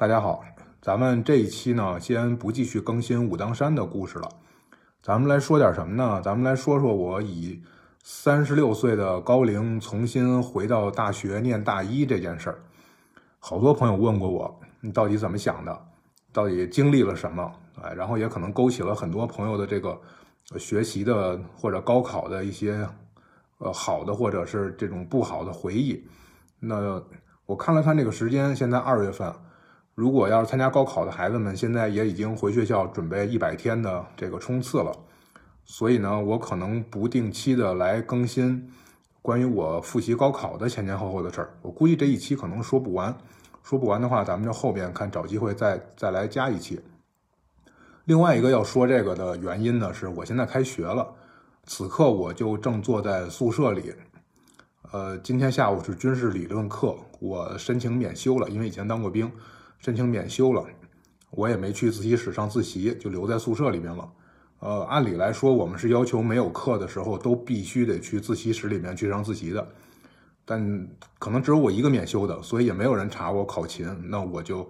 大家好，咱们这一期呢，先不继续更新武当山的故事了，咱们来说点什么呢？咱们来说说我以三十六岁的高龄重新回到大学念大一这件事儿。好多朋友问过我，你到底怎么想的？到底经历了什么？哎，然后也可能勾起了很多朋友的这个学习的或者高考的一些呃好的或者是这种不好的回忆。那我看了看这个时间，现在二月份。如果要是参加高考的孩子们，现在也已经回学校准备一百天的这个冲刺了，所以呢，我可能不定期的来更新关于我复习高考的前前后后的事儿。我估计这一期可能说不完，说不完的话，咱们就后边看找机会再再来加一期。另外一个要说这个的原因呢，是我现在开学了，此刻我就正坐在宿舍里。呃，今天下午是军事理论课，我申请免修了，因为以前当过兵。申请免修了，我也没去自习室上自习，就留在宿舍里面了。呃，按理来说，我们是要求没有课的时候都必须得去自习室里面去上自习的，但可能只有我一个免修的，所以也没有人查我考勤。那我就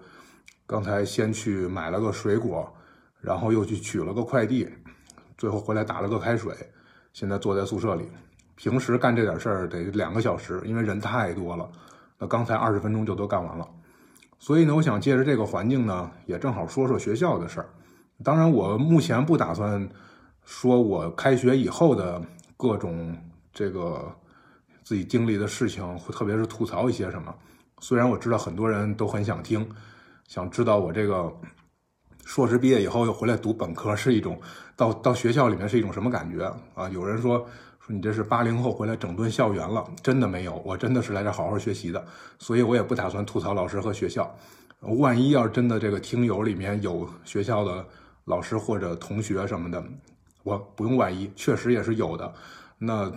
刚才先去买了个水果，然后又去取了个快递，最后回来打了个开水，现在坐在宿舍里。平时干这点事儿得两个小时，因为人太多了。那刚才二十分钟就都干完了。所以呢，我想借着这个环境呢，也正好说说学校的事儿。当然，我目前不打算说我开学以后的各种这个自己经历的事情，特别是吐槽一些什么。虽然我知道很多人都很想听，想知道我这个硕士毕业以后又回来读本科是一种到到学校里面是一种什么感觉啊？有人说。你这是八零后回来整顿校园了？真的没有，我真的是来这好好学习的，所以我也不打算吐槽老师和学校。万一要是真的这个听友里面有学校的老师或者同学什么的，我不用万一，确实也是有的。那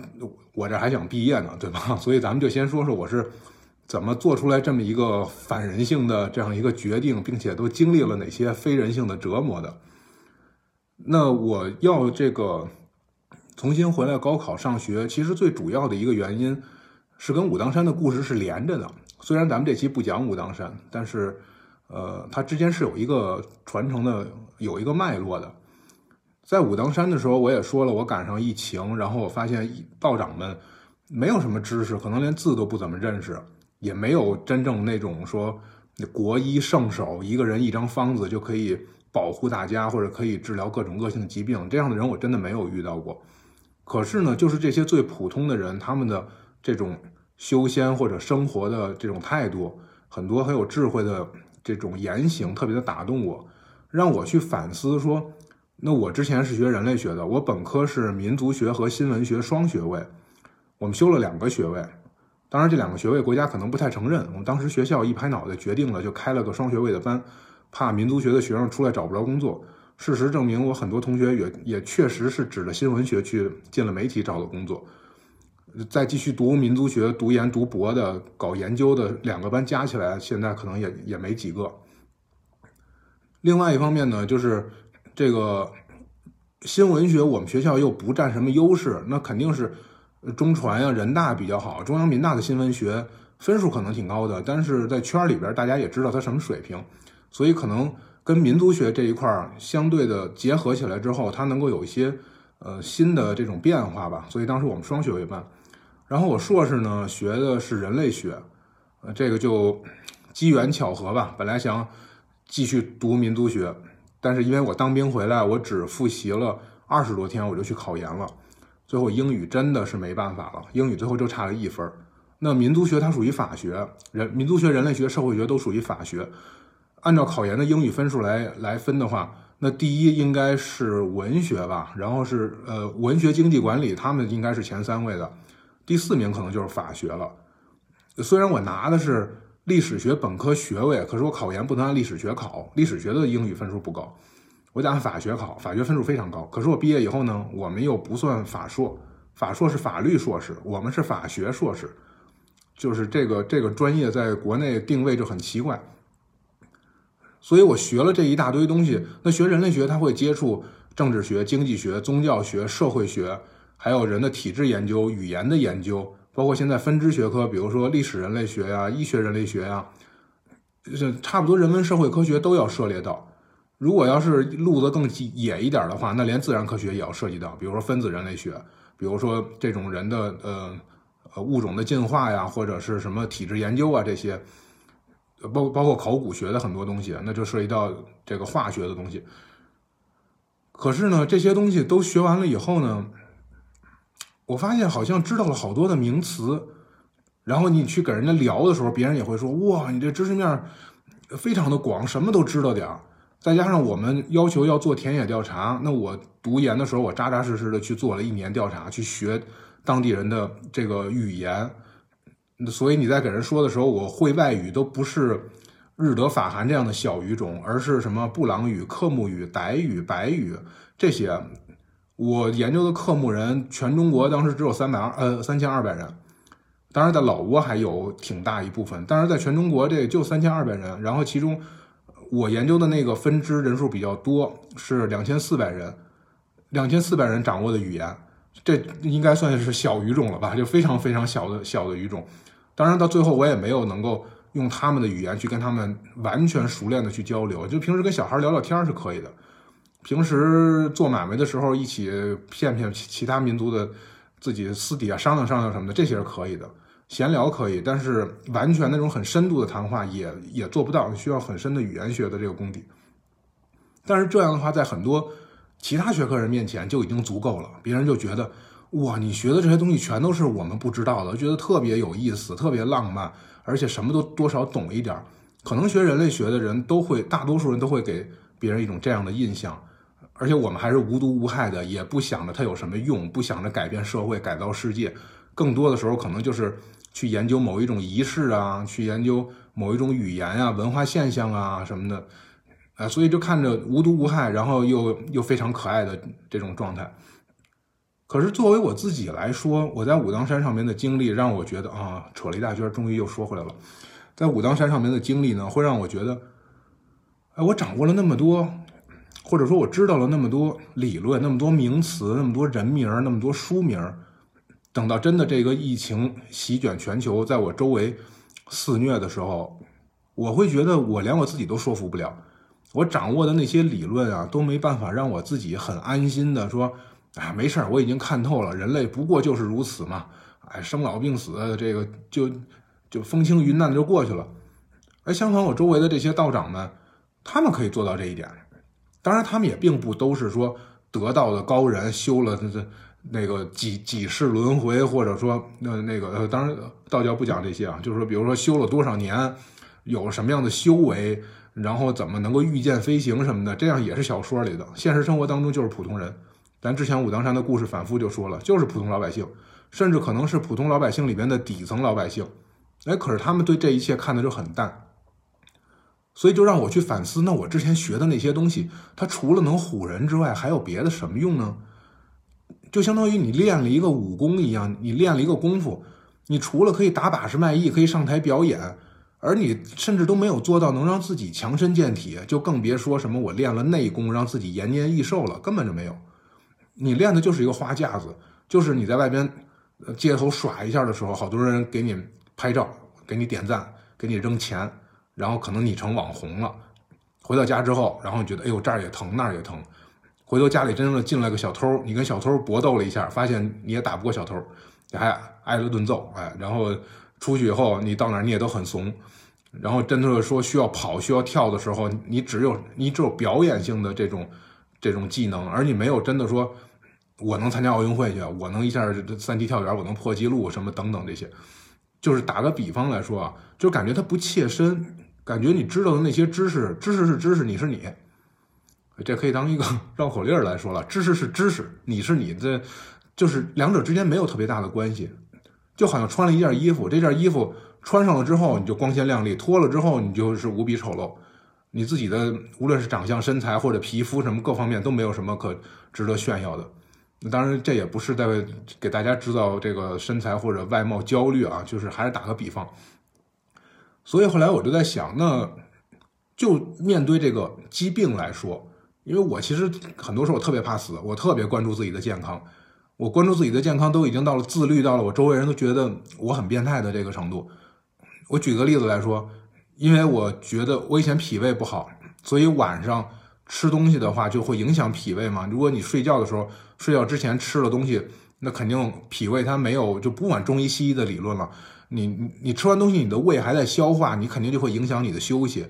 我这还想毕业呢，对吧？所以咱们就先说说我是怎么做出来这么一个反人性的这样一个决定，并且都经历了哪些非人性的折磨的。那我要这个。重新回来高考上学，其实最主要的一个原因是跟武当山的故事是连着的。虽然咱们这期不讲武当山，但是，呃，它之间是有一个传承的，有一个脉络的。在武当山的时候，我也说了，我赶上疫情，然后我发现道长们没有什么知识，可能连字都不怎么认识，也没有真正那种说国医圣手，一个人一张方子就可以保护大家，或者可以治疗各种恶性疾病这样的人，我真的没有遇到过。可是呢，就是这些最普通的人，他们的这种修仙或者生活的这种态度，很多很有智慧的这种言行，特别的打动我，让我去反思说，那我之前是学人类学的，我本科是民族学和新闻学双学位，我们修了两个学位，当然这两个学位国家可能不太承认，我们当时学校一拍脑袋决定了，就开了个双学位的班，怕民族学的学生出来找不着工作。事实证明，我很多同学也也确实是指着新闻学去进了媒体找的工作。再继续读民族学、读研、读博的、搞研究的两个班加起来，现在可能也也没几个。另外一方面呢，就是这个新闻学，我们学校又不占什么优势，那肯定是中传呀、人大比较好。中央民大的新闻学分数可能挺高的，但是在圈里边大家也知道它什么水平，所以可能。跟民族学这一块儿相对的结合起来之后，它能够有一些呃新的这种变化吧。所以当时我们双学位班，然后我硕士呢学的是人类学，呃，这个就机缘巧合吧。本来想继续读民族学，但是因为我当兵回来，我只复习了二十多天，我就去考研了。最后英语真的是没办法了，英语最后就差了一分儿。那民族学它属于法学，人民族学、人类学、社会学都属于法学。按照考研的英语分数来来分的话，那第一应该是文学吧，然后是呃文学经济管理，他们应该是前三位的，第四名可能就是法学了。虽然我拿的是历史学本科学位，可是我考研不能按历史学考，历史学的英语分数不高，我得按法学考，法学分数非常高。可是我毕业以后呢，我们又不算法硕，法硕是法律硕士，我们是法学硕士，就是这个这个专业在国内定位就很奇怪。所以我学了这一大堆东西。那学人类学，他会接触政治学、经济学、宗教学、社会学，还有人的体质研究、语言的研究，包括现在分支学科，比如说历史人类学呀、医学人类学呀。是差不多人文社会科学都要涉猎到。如果要是路子更野一点的话，那连自然科学也要涉及到，比如说分子人类学，比如说这种人的呃呃物种的进化呀，或者是什么体质研究啊这些，包包括考古学的很多东西，那就涉及到这个化学的东西。可是呢，这些东西都学完了以后呢，我发现好像知道了好多的名词，然后你去跟人家聊的时候，别人也会说：“哇，你这知识面非常的广，什么都知道点儿。”再加上我们要求要做田野调查，那我读研的时候，我扎扎实实的去做了一年调查，去学当地人的这个语言。所以你在给人说的时候，我会外语都不是日德法韩这样的小语种，而是什么布朗语、克木语、傣语、白语这些。我研究的克木人，全中国当时只有三百二呃三千二百人，当然在老挝还有挺大一部分，但是在全中国这就三千二百人，然后其中。我研究的那个分支人数比较多，是两千四百人，两千四百人掌握的语言，这应该算是小语种了吧？就非常非常小的小的语种。当然到最后我也没有能够用他们的语言去跟他们完全熟练的去交流，就平时跟小孩聊聊天是可以的。平时做买卖的时候一起骗骗其其他民族的，自己私底下商量商量什么的，这些是可以的。闲聊可以，但是完全那种很深度的谈话也也做不到，需要很深的语言学的这个功底。但是这样的话，在很多其他学科人面前就已经足够了，别人就觉得哇，你学的这些东西全都是我们不知道的，觉得特别有意思，特别浪漫，而且什么都多少懂一点。可能学人类学的人都会，大多数人都会给别人一种这样的印象。而且我们还是无毒无害的，也不想着它有什么用，不想着改变社会、改造世界。更多的时候，可能就是去研究某一种仪式啊，去研究某一种语言啊、文化现象啊什么的，啊，所以就看着无毒无害，然后又又非常可爱的这种状态。可是作为我自己来说，我在武当山上面的经历让我觉得啊，扯了一大圈，终于又说回来了。在武当山上面的经历呢，会让我觉得，哎，我掌握了那么多，或者说我知道了那么多理论、那么多名词、那么多人名、那么多书名。等到真的这个疫情席卷全球，在我周围肆虐的时候，我会觉得我连我自己都说服不了。我掌握的那些理论啊，都没办法让我自己很安心的说：“啊，没事儿，我已经看透了，人类不过就是如此嘛。哎，生老病死，这个就就风轻云淡的就过去了。”而相反，我周围的这些道长们，他们可以做到这一点。当然，他们也并不都是说得道的高人，修了这。那个几几世轮回，或者说那那个呃，当然道教不讲这些啊，就是说，比如说修了多少年，有什么样的修为，然后怎么能够御剑飞行什么的，这样也是小说里的。现实生活当中就是普通人。咱之前武当山的故事反复就说了，就是普通老百姓，甚至可能是普通老百姓里边的底层老百姓。哎，可是他们对这一切看的就很淡，所以就让我去反思，那我之前学的那些东西，它除了能唬人之外，还有别的什么用呢？就相当于你练了一个武功一样，你练了一个功夫，你除了可以打把式卖艺，可以上台表演，而你甚至都没有做到能让自己强身健体，就更别说什么我练了内功，让自己延年益寿了，根本就没有。你练的就是一个花架子，就是你在外边街头耍一下的时候，好多人给你拍照，给你点赞，给你扔钱，然后可能你成网红了。回到家之后，然后你觉得哎呦这儿也疼那儿也疼。回头家里真正的进来个小偷，你跟小偷搏斗了一下，发现你也打不过小偷，你还挨了顿揍，哎，然后出去以后你到哪你也都很怂，然后真的说需要跑需要跳的时候，你只有你只有表演性的这种这种技能，而你没有真的说我能参加奥运会去，我能一下三级跳远，我能破纪录什么等等这些，就是打个比方来说啊，就感觉它不切身，感觉你知道的那些知识，知识是知识，你是你。这可以当一个绕口令来说了，知识是知识，你是你，这就是两者之间没有特别大的关系，就好像穿了一件衣服，这件衣服穿上了之后你就光鲜亮丽，脱了之后你就是无比丑陋，你自己的无论是长相、身材或者皮肤什么各方面都没有什么可值得炫耀的。当然，这也不是在给大家制造这个身材或者外貌焦虑啊，就是还是打个比方。所以后来我就在想，那就面对这个疾病来说。因为我其实很多时候我特别怕死，我特别关注自己的健康，我关注自己的健康都已经到了自律到了我周围人都觉得我很变态的这个程度。我举个例子来说，因为我觉得我以前脾胃不好，所以晚上吃东西的话就会影响脾胃嘛。如果你睡觉的时候睡觉之前吃了东西，那肯定脾胃它没有就不管中医西医的理论了，你你吃完东西你的胃还在消化，你肯定就会影响你的休息，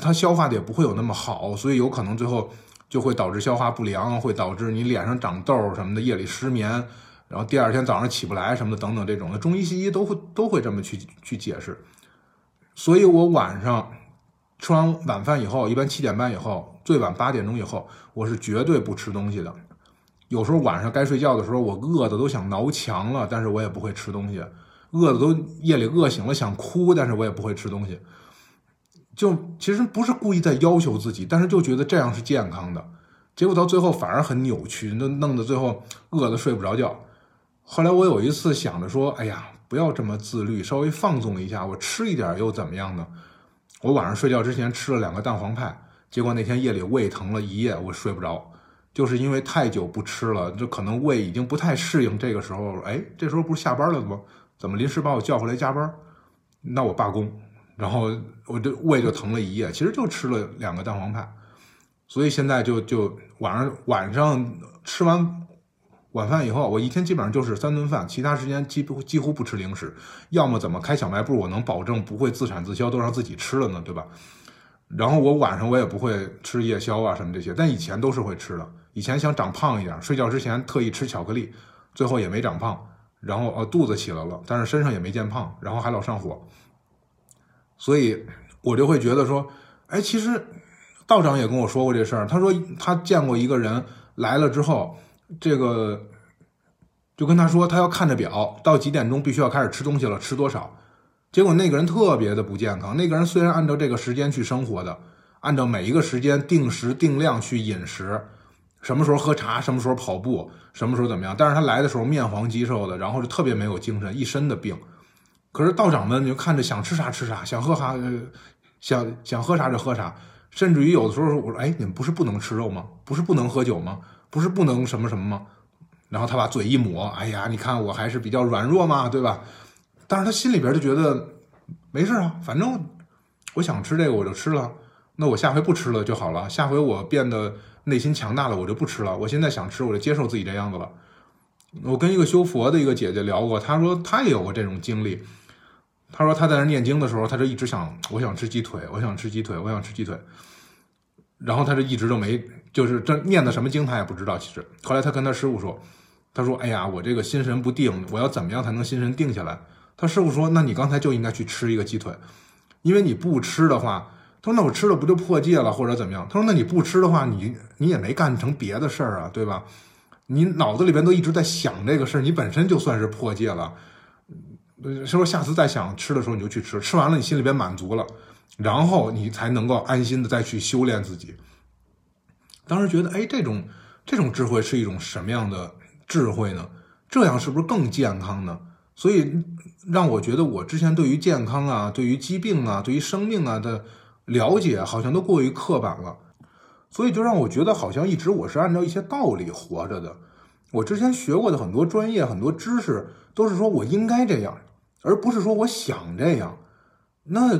它消化的也不会有那么好，所以有可能最后就会导致消化不良，会导致你脸上长痘什么的，夜里失眠，然后第二天早上起不来什么的等等这种的，中医西医都会都会这么去去解释。所以我晚上吃完晚饭以后，一般七点半以后，最晚八点钟以后，我是绝对不吃东西的。有时候晚上该睡觉的时候，我饿的都想挠墙了，但是我也不会吃东西。饿的都夜里饿醒了想哭，但是我也不会吃东西。就其实不是故意在要求自己，但是就觉得这样是健康的。结果到最后反而很扭曲，那弄得最后饿得睡不着觉。后来我有一次想着说，哎呀。不要这么自律，稍微放纵一下，我吃一点又怎么样呢？我晚上睡觉之前吃了两个蛋黄派，结果那天夜里胃疼了一夜，我睡不着，就是因为太久不吃了，就可能胃已经不太适应。这个时候，哎，这时候不是下班了吗？怎么临时把我叫回来加班？那我罢工，然后我就胃就疼了一夜，其实就吃了两个蛋黄派，所以现在就就晚上晚上吃完。晚饭以后，我一天基本上就是三顿饭，其他时间几乎几乎不吃零食。要么怎么开小卖部，我能保证不会自产自销，都让自己吃了呢，对吧？然后我晚上我也不会吃夜宵啊什么这些，但以前都是会吃的。以前想长胖一点，睡觉之前特意吃巧克力，最后也没长胖。然后呃肚子起来了，但是身上也没见胖，然后还老上火。所以我就会觉得说，哎，其实道长也跟我说过这事儿，他说他见过一个人来了之后。这个就跟他说，他要看着表，到几点钟必须要开始吃东西了，吃多少？结果那个人特别的不健康。那个人虽然按照这个时间去生活的，按照每一个时间定时定量去饮食，什么时候喝茶，什么时候跑步，什么时候怎么样？但是他来的时候面黄肌瘦的，然后就特别没有精神，一身的病。可是道长们你就看着想吃啥吃啥，想喝啥想想喝啥就喝啥，甚至于有的时候我说，哎，你们不是不能吃肉吗？不是不能喝酒吗？不是不能什么什么吗？然后他把嘴一抹，哎呀，你看我还是比较软弱嘛，对吧？但是他心里边就觉得没事啊，反正我想吃这个我就吃了，那我下回不吃了就好了。下回我变得内心强大了，我就不吃了。我现在想吃，我就接受自己这样子了。我跟一个修佛的一个姐姐聊过，她说她也有过这种经历。他说他在那念经的时候，他就一直想，我想吃鸡腿，我想吃鸡腿，我想吃鸡腿。然后他就一直都没。就是这念的什么经，他也不知道。其实后来他跟他师傅说：“他说，哎呀，我这个心神不定，我要怎么样才能心神定下来？”他师傅说：“那你刚才就应该去吃一个鸡腿，因为你不吃的话，他说那我吃了不就破戒了，或者怎么样？他说那你不吃的话，你你也没干成别的事儿啊，对吧？你脑子里边都一直在想这个事儿，你本身就算是破戒了。是说下次再想吃的时候你就去吃，吃完了你心里边满足了，然后你才能够安心的再去修炼自己。”当时觉得，哎，这种这种智慧是一种什么样的智慧呢？这样是不是更健康呢？所以让我觉得，我之前对于健康啊、对于疾病啊、对于生命啊的了解，好像都过于刻板了。所以就让我觉得，好像一直我是按照一些道理活着的。我之前学过的很多专业、很多知识，都是说我应该这样，而不是说我想这样。那。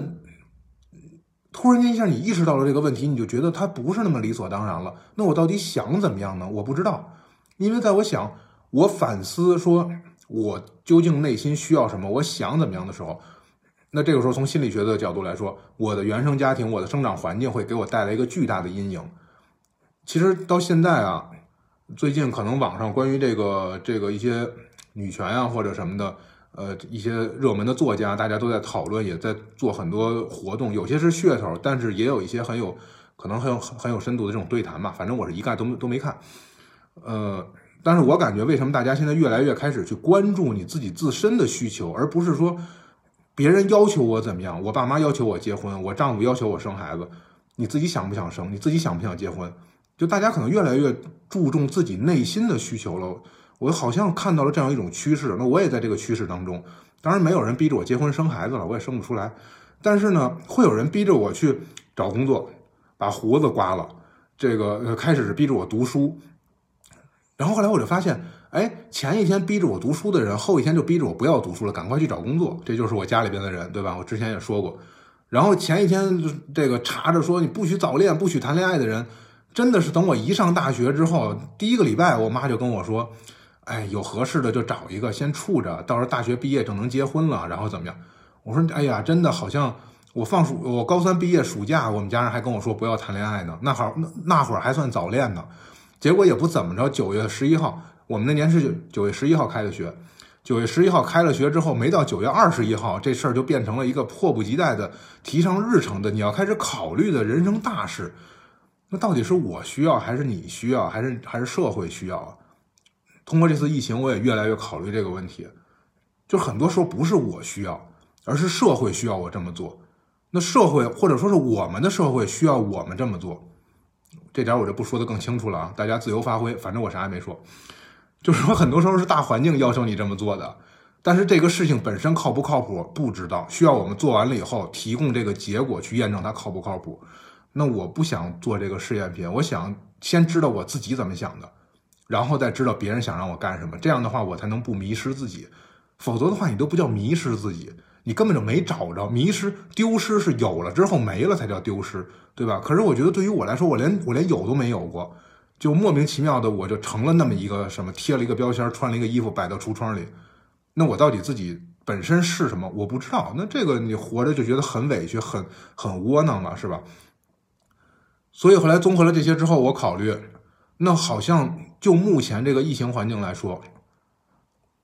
突然间一下，你意识到了这个问题，你就觉得它不是那么理所当然了。那我到底想怎么样呢？我不知道，因为在我想，我反思说，我究竟内心需要什么，我想怎么样的时候，那这个时候从心理学的角度来说，我的原生家庭、我的生长环境会给我带来一个巨大的阴影。其实到现在啊，最近可能网上关于这个这个一些女权啊或者什么的。呃，一些热门的作家，大家都在讨论，也在做很多活动，有些是噱头，但是也有一些很有可能很有很有深度的这种对谈吧。反正我是一概都都没看。呃，但是我感觉为什么大家现在越来越开始去关注你自己自身的需求，而不是说别人要求我怎么样，我爸妈要求我结婚，我丈夫要求我生孩子，你自己想不想生，你自己想不想结婚？就大家可能越来越注重自己内心的需求了。我好像看到了这样一种趋势，那我也在这个趋势当中。当然，没有人逼着我结婚生孩子了，我也生不出来。但是呢，会有人逼着我去找工作，把胡子刮了。这个开始是逼着我读书，然后后来我就发现，哎，前一天逼着我读书的人，后一天就逼着我不要读书了，赶快去找工作。这就是我家里边的人，对吧？我之前也说过。然后前一天这个查着说你不许早恋、不许谈恋爱的人，真的是等我一上大学之后，第一个礼拜，我妈就跟我说：“哎，有合适的就找一个先处着，到时候大学毕业就能结婚了，然后怎么样？”我说：“哎呀，真的好像我放暑，我高三毕业暑假，我们家人还跟我说不要谈恋爱呢，那好那那会儿还算早恋呢。结果也不怎么着，九月十一号，我们那年是九月十一号开的学。”九月十一号开了学之后，没到九月二十一号，这事儿就变成了一个迫不及待的提上日程的，你要开始考虑的人生大事。那到底是我需要，还是你需要，还是还是社会需要啊？通过这次疫情，我也越来越考虑这个问题。就很多时候不是我需要，而是社会需要我这么做。那社会或者说是我们的社会需要我们这么做，这点我就不说的更清楚了啊，大家自由发挥，反正我啥也没说。就是说，很多时候是大环境要求你这么做的，但是这个事情本身靠不靠谱不知道，需要我们做完了以后提供这个结果去验证它靠不靠谱。那我不想做这个试验品，我想先知道我自己怎么想的，然后再知道别人想让我干什么。这样的话，我才能不迷失自己。否则的话，你都不叫迷失自己，你根本就没找着。迷失、丢失是有了之后没了才叫丢失，对吧？可是我觉得对于我来说，我连我连有都没有过。就莫名其妙的，我就成了那么一个什么，贴了一个标签，穿了一个衣服，摆到橱窗里。那我到底自己本身是什么？我不知道。那这个你活着就觉得很委屈，很很窝囊嘛，是吧？所以后来综合了这些之后，我考虑，那好像就目前这个疫情环境来说，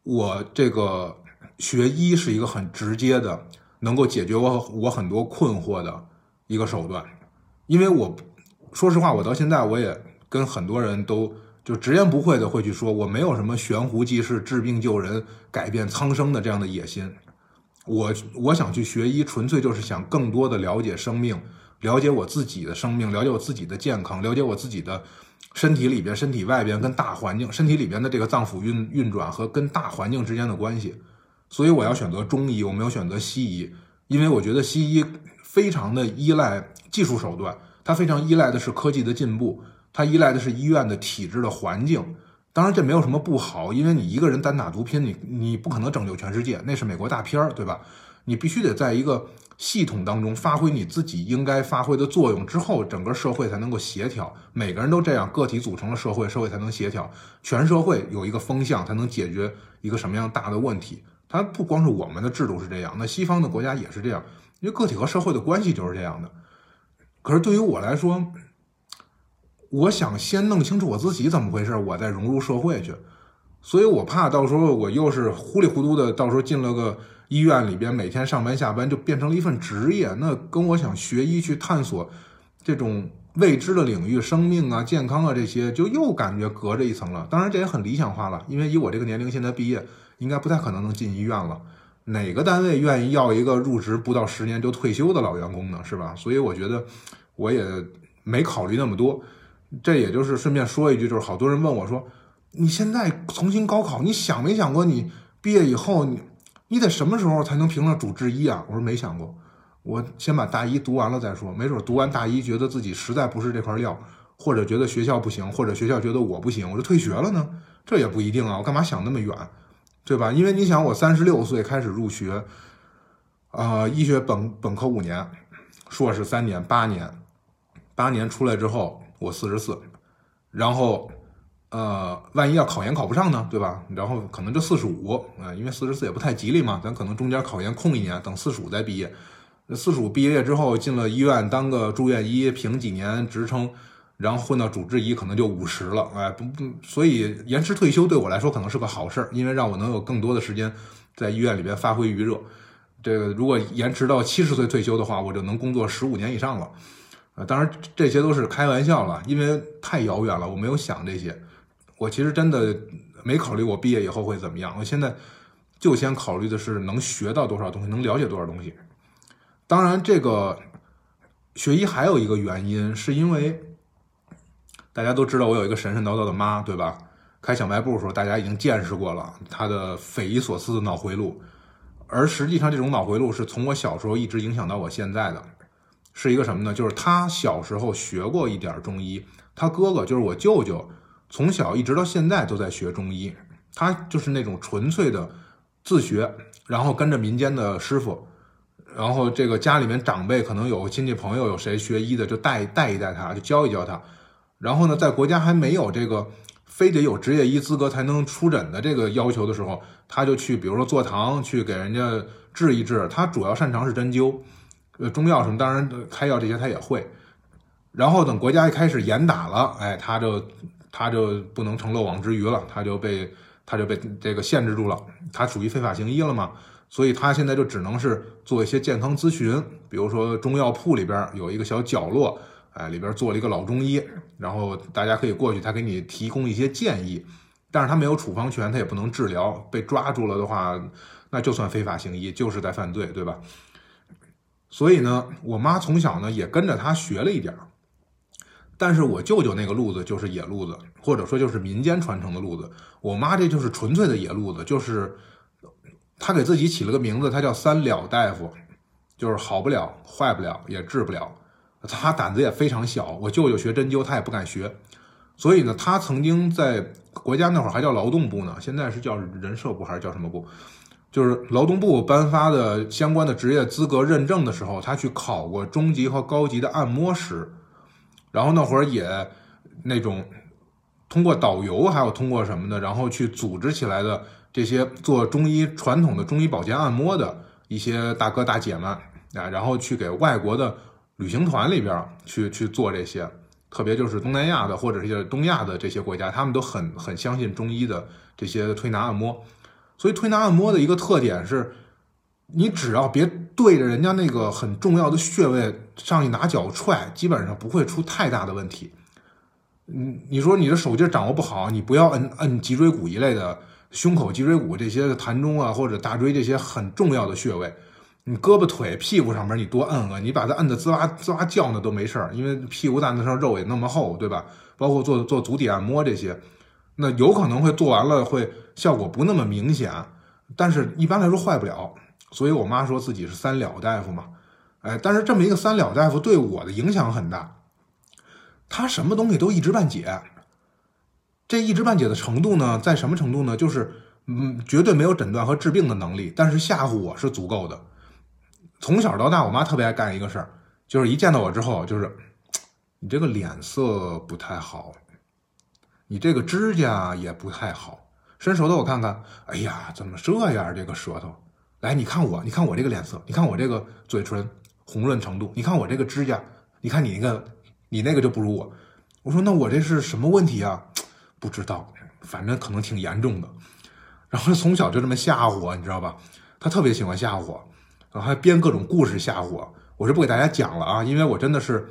我这个学医是一个很直接的，能够解决我我很多困惑的一个手段。因为我说实话，我到现在我也。跟很多人都就直言不讳的会去说，我没有什么悬壶济世、治病救人、改变苍生的这样的野心。我我想去学医，纯粹就是想更多的了解生命，了解我自己的生命，了解我自己的健康，了解我自己的身体里边、身体外边跟大环境、身体里边的这个脏腑运运转和跟大环境之间的关系。所以我要选择中医，我没有选择西医，因为我觉得西医非常的依赖技术手段，它非常依赖的是科技的进步。它依赖的是医院的体制的环境，当然这没有什么不好，因为你一个人单打独拼，你你不可能拯救全世界，那是美国大片儿，对吧？你必须得在一个系统当中发挥你自己应该发挥的作用之后，整个社会才能够协调。每个人都这样，个体组成了社会，社会才能协调，全社会有一个风向，才能解决一个什么样大的问题。它不光是我们的制度是这样，那西方的国家也是这样，因为个体和社会的关系就是这样的。可是对于我来说，我想先弄清楚我自己怎么回事，我再融入社会去，所以我怕到时候我又是糊里糊涂的，到时候进了个医院里边，每天上班下班就变成了一份职业，那跟我想学医去探索这种未知的领域、生命啊、健康啊这些，就又感觉隔着一层了。当然这也很理想化了，因为以我这个年龄，现在毕业应该不太可能能进医院了。哪个单位愿意要一个入职不到十年就退休的老员工呢？是吧？所以我觉得我也没考虑那么多。这也就是顺便说一句，就是好多人问我说：“你现在重新高考，你想没想过你毕业以后，你你得什么时候才能评上主治医啊？”我说没想过，我先把大一读完了再说。没准读完大一，觉得自己实在不是这块料，或者觉得学校不行，或者学校觉得我不行，我就退学了呢。这也不一定啊，我干嘛想那么远，对吧？因为你想，我三十六岁开始入学，啊，医学本本科五年，硕士三年，八年，八年出来之后。我四十四，然后，呃，万一要考研考不上呢，对吧？然后可能就四十五，啊，因为四十四也不太吉利嘛，咱可能中间考研空一年，等四十五再毕业。四十五毕业之后进了医院当个住院医，评几年职称，然后混到主治医，可能就五十了。哎，不不，所以延迟退休对我来说可能是个好事儿，因为让我能有更多的时间在医院里边发挥余热。这个如果延迟到七十岁退休的话，我就能工作十五年以上了。啊当然，这些都是开玩笑了，因为太遥远了，我没有想这些。我其实真的没考虑我毕业以后会怎么样。我现在就先考虑的是能学到多少东西，能了解多少东西。当然，这个学医还有一个原因，是因为大家都知道我有一个神神叨叨的妈，对吧？开小卖部的时候，大家已经见识过了她的匪夷所思的脑回路，而实际上，这种脑回路是从我小时候一直影响到我现在的。是一个什么呢？就是他小时候学过一点中医，他哥哥就是我舅舅，从小一直到现在都在学中医。他就是那种纯粹的自学，然后跟着民间的师傅然后这个家里面长辈可能有亲戚朋友有谁学医的，就带带一带他，就教一教他。然后呢，在国家还没有这个非得有执业医资格才能出诊的这个要求的时候，他就去，比如说坐堂去给人家治一治。他主要擅长是针灸，呃，中药什么当然开药这些他也会。然后等国家一开始严打了，哎，他就他就不能成漏网之鱼了，他就被他就被这个限制住了，他属于非法行医了嘛。所以他现在就只能是做一些健康咨询，比如说中药铺里边有一个小角落，哎，里边做了一个老中医，然后大家可以过去，他给你提供一些建议，但是他没有处方权，他也不能治疗。被抓住了的话，那就算非法行医，就是在犯罪，对吧？所以呢，我妈从小呢也跟着他学了一点儿，但是我舅舅那个路子就是野路子，或者说就是民间传承的路子，我妈这就是纯粹的野路子，就是。她给自己起了个名字，她叫三了大夫，就是好不了、坏不了，也治不了。她胆子也非常小。我舅舅学针灸，他也不敢学。所以呢，他曾经在国家那会儿还叫劳动部呢，现在是叫人社部还是叫什么部？就是劳动部颁发的相关的职业资格认证的时候，他去考过中级和高级的按摩师。然后那会儿也那种通过导游，还有通过什么的，然后去组织起来的。这些做中医传统的中医保健按摩的一些大哥大姐们啊，然后去给外国的旅行团里边去去做这些，特别就是东南亚的或者一些东亚的这些国家，他们都很很相信中医的这些推拿按摩。所以推拿按摩的一个特点是，你只要别对着人家那个很重要的穴位上去拿脚踹，基本上不会出太大的问题。嗯，你说你的手劲掌握不好，你不要摁摁脊椎骨一类的。胸口、脊椎骨这些膻中啊，或者大椎这些很重要的穴位，你胳膊、腿、屁股上面你多摁摁，你把它摁得滋哇滋哇叫呢都没事儿，因为屁股蛋子上肉也那么厚，对吧？包括做做足底按摩这些，那有可能会做完了会效果不那么明显，但是一般来说坏不了。所以我妈说自己是三了大夫嘛，哎，但是这么一个三了大夫对我的影响很大，他什么东西都一知半解。这一知半解的程度呢，在什么程度呢？就是，嗯，绝对没有诊断和治病的能力，但是吓唬我是足够的。从小到大，我妈特别爱干一个事儿，就是一见到我之后，就是，你这个脸色不太好，你这个指甲也不太好，伸舌头我看看，哎呀，怎么这样？这个舌头，来，你看我，你看我这个脸色，你看我这个嘴唇红润程度，你看我这个指甲，你看你那个，你那个就不如我。我说那我这是什么问题啊？不知道，反正可能挺严重的。然后从小就这么吓唬我，你知道吧？他特别喜欢吓唬我，然后还编各种故事吓唬我。我是不给大家讲了啊，因为我真的是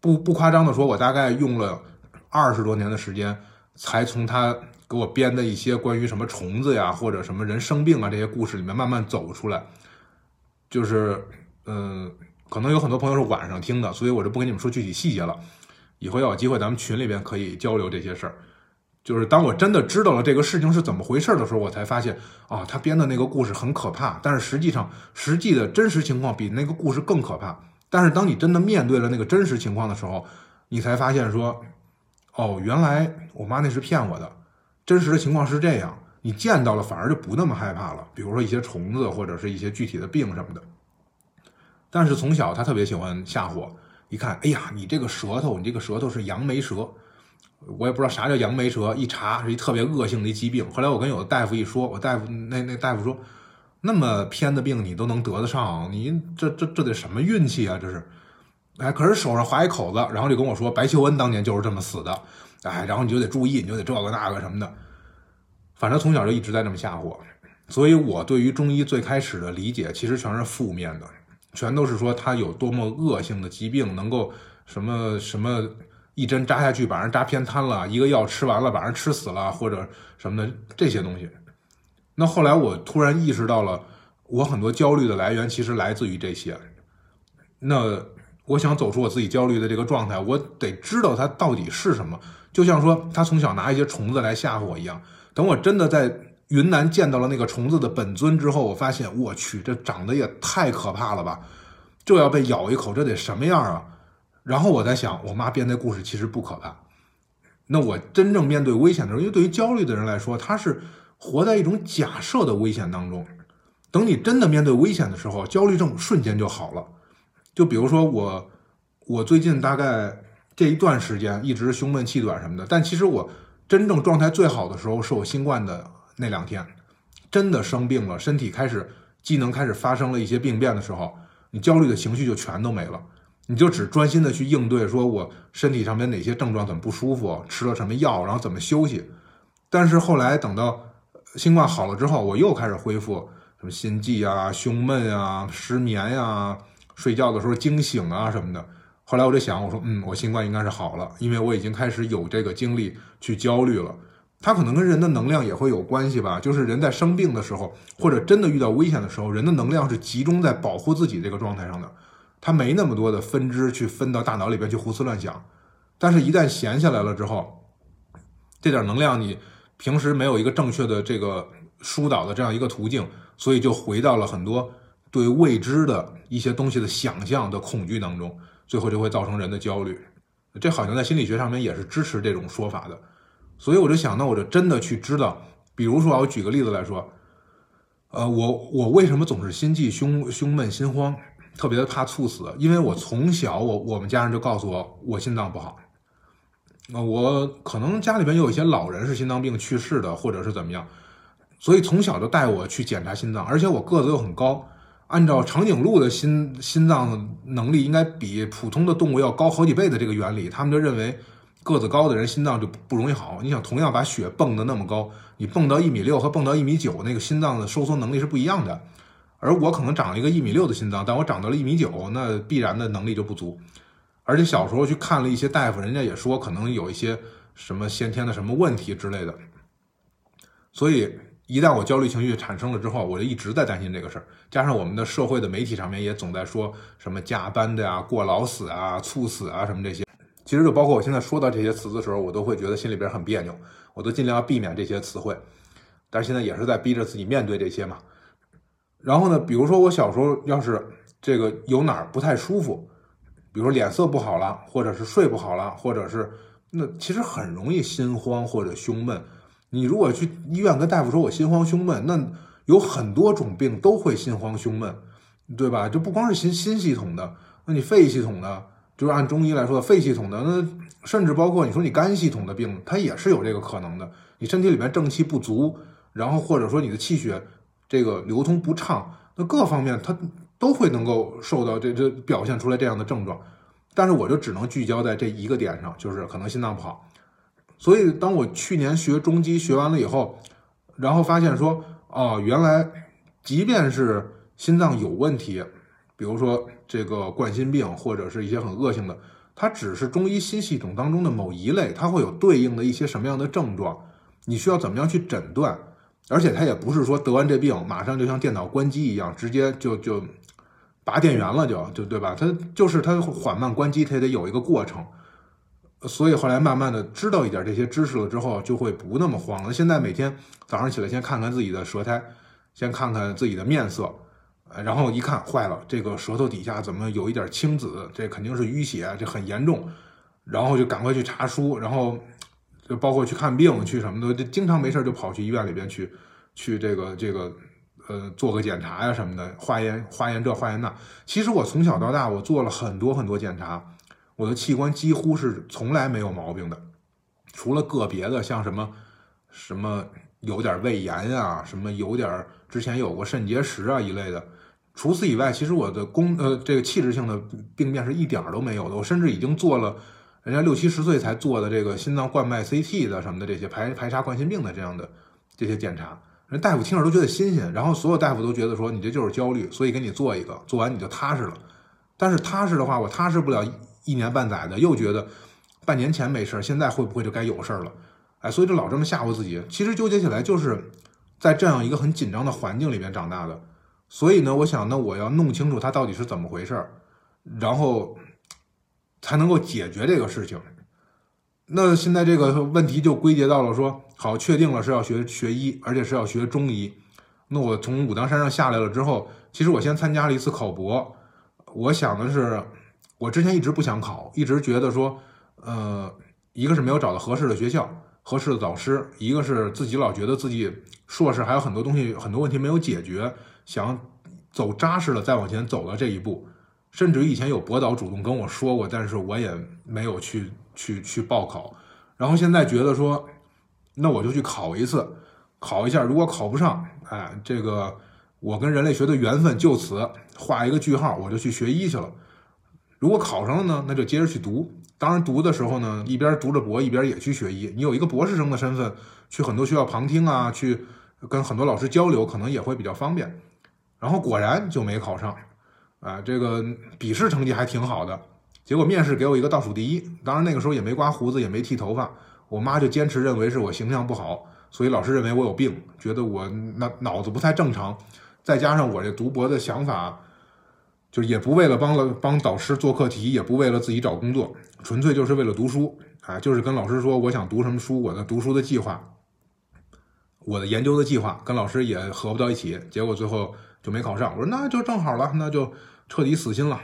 不不夸张的说，我大概用了二十多年的时间，才从他给我编的一些关于什么虫子呀，或者什么人生病啊这些故事里面慢慢走出来。就是，嗯，可能有很多朋友是晚上听的，所以我就不跟你们说具体细节了。以后要有机会，咱们群里边可以交流这些事儿。就是当我真的知道了这个事情是怎么回事的时候，我才发现啊，他编的那个故事很可怕，但是实际上实际的真实情况比那个故事更可怕。但是当你真的面对了那个真实情况的时候，你才发现说，哦，原来我妈那是骗我的，真实的情况是这样。你见到了反而就不那么害怕了，比如说一些虫子或者是一些具体的病什么的。但是从小他特别喜欢吓唬，一看，哎呀，你这个舌头，你这个舌头是杨梅舌。我也不知道啥叫杨梅舌，一查是一特别恶性的一疾病。后来我跟有的大夫一说，我大夫那那大夫说，那么偏的病你都能得得上，你这这这得什么运气啊？这是，哎，可是手上划一口子，然后就跟我说白求恩当年就是这么死的，哎，然后你就得注意，你就得这个那个什么的，反正从小就一直在这么吓唬我。所以我对于中医最开始的理解其实全是负面的，全都是说他有多么恶性的疾病，能够什么什么。一针扎下去，把人扎偏瘫了；一个药吃完了，把人吃死了，或者什么的这些东西。那后来我突然意识到了，我很多焦虑的来源其实来自于这些。那我想走出我自己焦虑的这个状态，我得知道它到底是什么。就像说他从小拿一些虫子来吓唬我一样。等我真的在云南见到了那个虫子的本尊之后，我发现，我去，这长得也太可怕了吧！这要被咬一口，这得什么样啊？然后我在想，我妈编的故事其实不可怕。那我真正面对危险的时候，因为对于焦虑的人来说，他是活在一种假设的危险当中。等你真的面对危险的时候，焦虑症瞬间就好了。就比如说我，我最近大概这一段时间一直胸闷气短什么的，但其实我真正状态最好的时候是我新冠的那两天，真的生病了，身体开始机能开始发生了一些病变的时候，你焦虑的情绪就全都没了，你就只专心的去应对，说我身体上面哪些症状怎么不舒服，吃了什么药，然后怎么休息。但是后来等到新冠好了之后，我又开始恢复什么心悸啊、胸闷啊、失眠呀。睡觉的时候惊醒啊什么的，后来我就想，我说，嗯，我新冠应该是好了，因为我已经开始有这个精力去焦虑了。它可能跟人的能量也会有关系吧，就是人在生病的时候，或者真的遇到危险的时候，人的能量是集中在保护自己这个状态上的，它没那么多的分支去分到大脑里边去胡思乱想。但是，一旦闲下来了之后，这点能量你平时没有一个正确的这个疏导的这样一个途径，所以就回到了很多。对未知的一些东西的想象的恐惧当中，最后就会造成人的焦虑。这好像在心理学上面也是支持这种说法的。所以我就想，那我就真的去知道，比如说，我举个例子来说，呃，我我为什么总是心悸、胸胸闷、心慌，特别的怕猝死？因为我从小，我我们家人就告诉我，我心脏不好。呃，我可能家里边有一些老人是心脏病去世的，或者是怎么样，所以从小就带我去检查心脏，而且我个子又很高。按照长颈鹿的心心脏能力应该比普通的动物要高好几倍的这个原理，他们就认为个子高的人心脏就不容易好。你想，同样把血蹦得那么高，你蹦到一米六和蹦到一米九，那个心脏的收缩能力是不一样的。而我可能长了一个一米六的心脏，但我长到了一米九，那必然的能力就不足。而且小时候去看了一些大夫，人家也说可能有一些什么先天的什么问题之类的，所以。一旦我焦虑情绪产生了之后，我就一直在担心这个事儿。加上我们的社会的媒体上面也总在说什么加班的呀、过劳死啊、猝死啊什么这些。其实就包括我现在说到这些词的时候，我都会觉得心里边很别扭，我都尽量避免这些词汇。但是现在也是在逼着自己面对这些嘛。然后呢，比如说我小时候要是这个有哪儿不太舒服，比如说脸色不好了，或者是睡不好了，或者是那其实很容易心慌或者胸闷。你如果去医院跟大夫说，我心慌胸闷，那有很多种病都会心慌胸闷，对吧？就不光是心心系统的，那你肺系统的，就是按中医来说，肺系统的，那甚至包括你说你肝系统的病，它也是有这个可能的。你身体里面正气不足，然后或者说你的气血这个流通不畅，那各方面它都会能够受到这这表现出来这样的症状。但是我就只能聚焦在这一个点上，就是可能心脏不好。所以，当我去年学中医学完了以后，然后发现说，哦，原来即便是心脏有问题，比如说这个冠心病或者是一些很恶性的，它只是中医新系统当中的某一类，它会有对应的一些什么样的症状，你需要怎么样去诊断，而且它也不是说得完这病马上就像电脑关机一样，直接就就拔电源了，就就对吧？它就是它缓慢关机，它也得有一个过程。所以后来慢慢的知道一点这些知识了之后，就会不那么慌了。现在每天早上起来先看看自己的舌苔，先看看自己的面色，然后一看坏了，这个舌头底下怎么有一点青紫？这肯定是淤血，这很严重。然后就赶快去查书，然后就包括去看病去什么的，就经常没事就跑去医院里边去，去这个这个呃做个检查呀什么的，化验化验这化验那。其实我从小到大我做了很多很多检查。我的器官几乎是从来没有毛病的，除了个别的，像什么什么有点胃炎啊，什么有点之前有过肾结石啊一类的。除此以外，其实我的功呃这个器质性的病变是一点儿都没有的。我甚至已经做了人家六七十岁才做的这个心脏冠脉 CT 的什么的这些排排查冠心病的这样的这些检查，人大夫听着都觉得新鲜，然后所有大夫都觉得说你这就是焦虑，所以给你做一个，做完你就踏实了。但是踏实的话，我踏实不了。一年半载的，又觉得半年前没事儿，现在会不会就该有事儿了？哎，所以就老这么吓唬自己。其实纠结起来，就是在这样一个很紧张的环境里面长大的。所以呢，我想，那我要弄清楚它到底是怎么回事儿，然后才能够解决这个事情。那现在这个问题就归结到了说，好，确定了是要学学医，而且是要学中医。那我从武当山上下来了之后，其实我先参加了一次考博，我想的是。我之前一直不想考，一直觉得说，呃，一个是没有找到合适的学校、合适的导师，一个是自己老觉得自己硕士还有很多东西、很多问题没有解决，想走扎实了再往前走到这一步。甚至于以前有博导主动跟我说过，但是我也没有去去去报考。然后现在觉得说，那我就去考一次，考一下。如果考不上，哎，这个我跟人类学的缘分就此画一个句号，我就去学医去了。如果考上了呢，那就接着去读。当然，读的时候呢，一边读着博，一边也去学医。你有一个博士生的身份，去很多学校旁听啊，去跟很多老师交流，可能也会比较方便。然后果然就没考上。啊，这个笔试成绩还挺好的，结果面试给我一个倒数第一。当然那个时候也没刮胡子，也没剃头发，我妈就坚持认为是我形象不好，所以老师认为我有病，觉得我脑脑子不太正常。再加上我这读博的想法，就也不为了帮了帮导师做课题，也不为了自己找工作，纯粹就是为了读书。啊，就是跟老师说我想读什么书，我的读书的计划，我的研究的计划，跟老师也合不到一起，结果最后就没考上。我说那就正好了，那就。彻底死心了，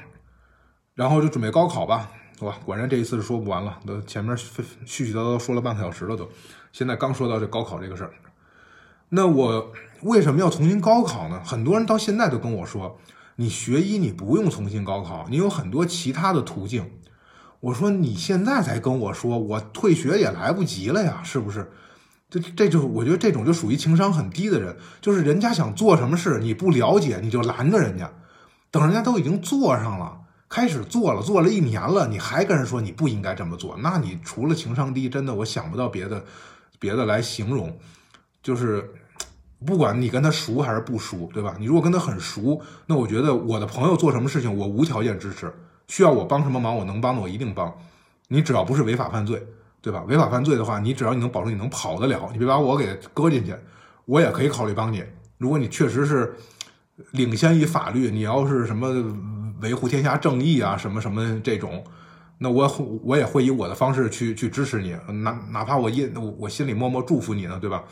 然后就准备高考吧，哇，果然这一次是说不完了，都前面絮絮叨叨说了半个小时了都，现在刚说到这高考这个事儿，那我为什么要重新高考呢？很多人到现在都跟我说，你学医你不用重新高考，你有很多其他的途径。我说你现在才跟我说，我退学也来不及了呀，是不是？这这就是我觉得这种就属于情商很低的人，就是人家想做什么事你不了解你就拦着人家。等人家都已经做上了，开始做了，做了一年了，你还跟人说你不应该这么做，那你除了情商低，真的我想不到别的，别的来形容。就是不管你跟他熟还是不熟，对吧？你如果跟他很熟，那我觉得我的朋友做什么事情，我无条件支持，需要我帮什么忙，我能帮的我一定帮。你只要不是违法犯罪，对吧？违法犯罪的话，你只要你能保证你能跑得了，你别把我给搁进去，我也可以考虑帮你。如果你确实是。领先于法律，你要是什么维护天下正义啊，什么什么这种，那我我也会以我的方式去去支持你，哪哪怕我一我心里默默祝福你呢，对吧？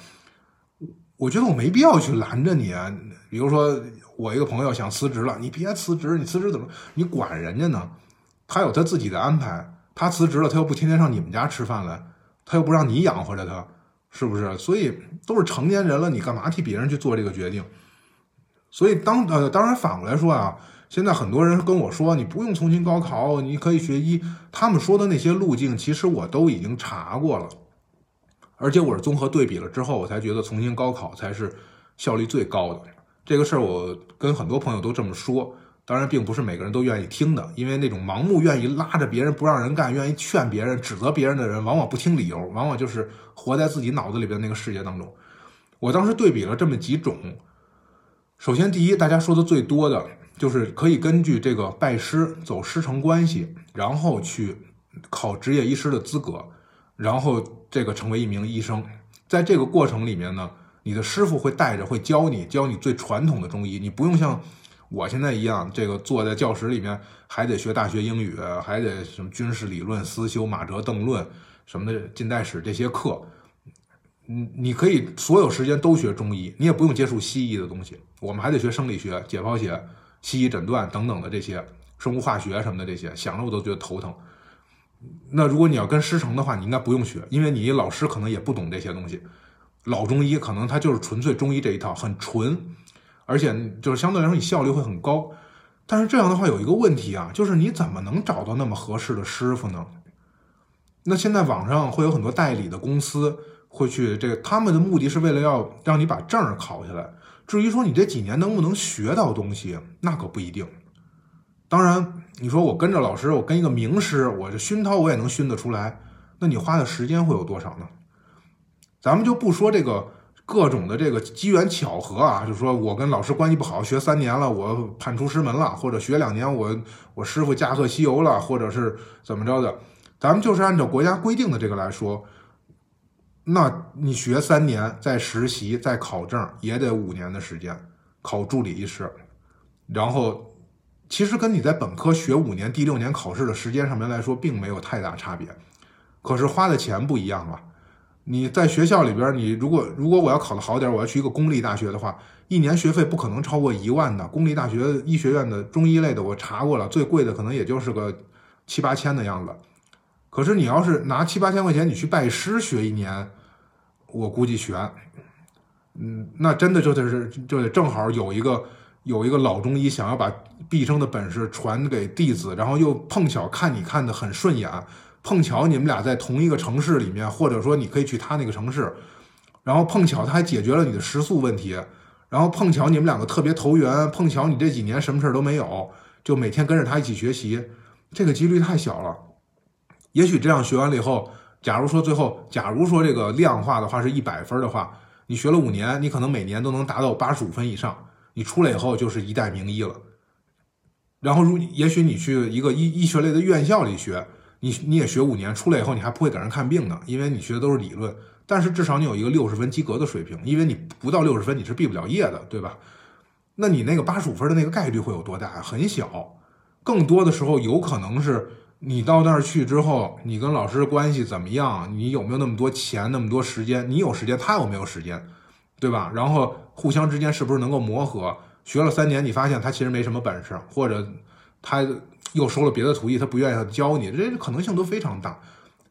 我觉得我没必要去拦着你啊。比如说，我一个朋友想辞职了，你别辞职，你辞职怎么？你管人家呢？他有他自己的安排，他辞职了，他又不天天上你们家吃饭来，他又不让你养活着他，是不是？所以都是成年人了，你干嘛替别人去做这个决定？所以当呃，当然反过来说啊，现在很多人跟我说，你不用重新高考，你可以学医。他们说的那些路径，其实我都已经查过了，而且我是综合对比了之后，我才觉得重新高考才是效率最高的。这个事儿我跟很多朋友都这么说，当然并不是每个人都愿意听的，因为那种盲目愿意拉着别人不让人干，愿意劝别人、指责别人的人，往往不听理由，往往就是活在自己脑子里边那个世界当中。我当时对比了这么几种。首先，第一，大家说的最多的就是可以根据这个拜师走师承关系，然后去考执业医师的资格，然后这个成为一名医生。在这个过程里面呢，你的师傅会带着，会教你，教你最传统的中医。你不用像我现在一样，这个坐在教室里面还得学大学英语，还得什么军事理论、思修、马哲邓论什么的近代史这些课。你你可以所有时间都学中医，你也不用接触西医的东西。我们还得学生理学、解剖学、西医诊断等等的这些生物化学什么的这些，想着我都觉得头疼。那如果你要跟师承的话，你应该不用学，因为你老师可能也不懂这些东西。老中医可能他就是纯粹中医这一套，很纯，而且就是相对来说你效率会很高。但是这样的话有一个问题啊，就是你怎么能找到那么合适的师傅呢？那现在网上会有很多代理的公司。会去这个，他们的目的是为了要让你把证考下来。至于说你这几年能不能学到东西，那可不一定。当然，你说我跟着老师，我跟一个名师，我这熏陶我也能熏得出来。那你花的时间会有多少呢？咱们就不说这个各种的这个机缘巧合啊，就说我跟老师关系不好，学三年了，我叛出师门了，或者学两年，我我师傅驾鹤西游了，或者是怎么着的。咱们就是按照国家规定的这个来说。那你学三年，再实习，再考证，也得五年的时间，考助理医师。然后，其实跟你在本科学五年，第六年考试的时间上面来说，并没有太大差别。可是花的钱不一样啊！你在学校里边，你如果如果我要考的好点，我要去一个公立大学的话，一年学费不可能超过一万的。公立大学医学院的中医类的，我查过了，最贵的可能也就是个七八千的样子。可是你要是拿七八千块钱，你去拜师学一年。我估计悬，嗯，那真的就得是就得正好有一个有一个老中医想要把毕生的本事传给弟子，然后又碰巧看你看的很顺眼，碰巧你们俩在同一个城市里面，或者说你可以去他那个城市，然后碰巧他还解决了你的食宿问题，然后碰巧你们两个特别投缘，碰巧你这几年什么事儿都没有，就每天跟着他一起学习，这个几率太小了。也许这样学完了以后，假如说最后，假如说这个量化的话是一百分的话。你学了五年，你可能每年都能达到八十五分以上。你出来以后就是一代名医了。然后，如也许你去一个医医学类的院校里学，你你也学五年，出来以后你还不会给人看病呢，因为你学的都是理论。但是至少你有一个六十分及格的水平，因为你不到六十分你是毕不了业的，对吧？那你那个八十五分的那个概率会有多大？很小。更多的时候有可能是。你到那儿去之后，你跟老师关系怎么样？你有没有那么多钱、那么多时间？你有时间，他有没有时间，对吧？然后互相之间是不是能够磨合？学了三年，你发现他其实没什么本事，或者他又收了别的徒弟，他不愿意教你，这可能性都非常大。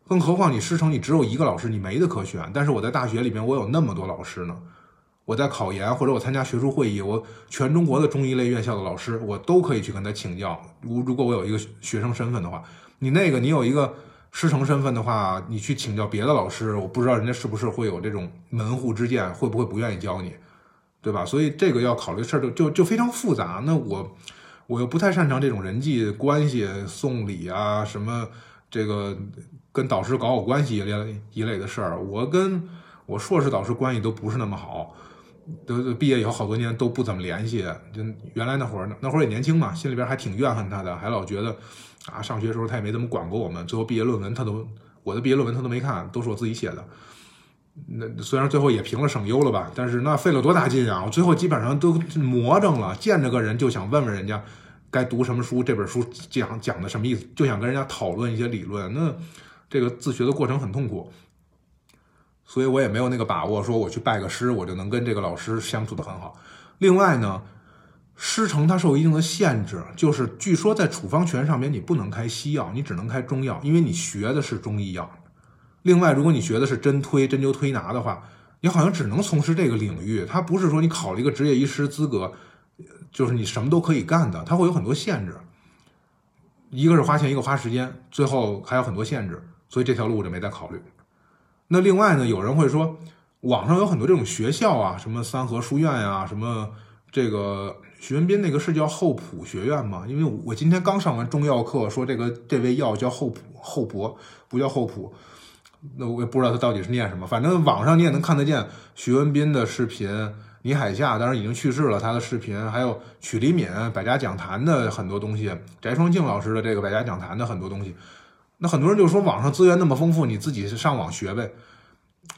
更何况你师承你只有一个老师，你没得可选。但是我在大学里面，我有那么多老师呢。我在考研或者我参加学术会议，我全中国的中医类院校的老师，我都可以去跟他请教。如如果我有一个学生身份的话，你那个你有一个师承身份的话，你去请教别的老师，我不知道人家是不是会有这种门户之见，会不会不愿意教你，对吧？所以这个要考虑事儿就就就非常复杂。那我我又不太擅长这种人际关系、送礼啊什么这个跟导师搞好关系一类一类的事儿，我跟我硕士导师关系都不是那么好。都毕业以后好多年都不怎么联系，就原来那会儿那会儿也年轻嘛，心里边还挺怨恨他的，还老觉得啊，上学时候他也没怎么管过我们，最后毕业论文他都我的毕业论文他都没看，都是我自己写的。那虽然最后也评了省优了吧，但是那费了多大劲啊！我最后基本上都魔怔了，见着个人就想问问人家该读什么书，这本书讲讲的什么意思，就想跟人家讨论一些理论。那这个自学的过程很痛苦。所以我也没有那个把握，说我去拜个师，我就能跟这个老师相处的很好。另外呢，师承它受一定的限制，就是据说在处方权上面你不能开西药，你只能开中药，因为你学的是中医药。另外，如果你学的是针推、针灸推拿的话，你好像只能从事这个领域，它不是说你考了一个执业医师资格，就是你什么都可以干的，它会有很多限制。一个是花钱，一个花时间，最后还有很多限制，所以这条路我就没再考虑。那另外呢，有人会说，网上有很多这种学校啊，什么三和书院呀，什么这个徐文斌那个是叫厚朴学院吗？因为我今天刚上完中药课，说这个这味药叫厚朴厚朴，不叫厚朴。那我也不知道他到底是念什么，反正网上你也能看得见徐文斌的视频，倪海厦当然已经去世了，他的视频，还有曲黎敏百家讲坛的很多东西，翟双庆老师的这个百家讲坛的很多东西。那很多人就说网上资源那么丰富，你自己上网学呗。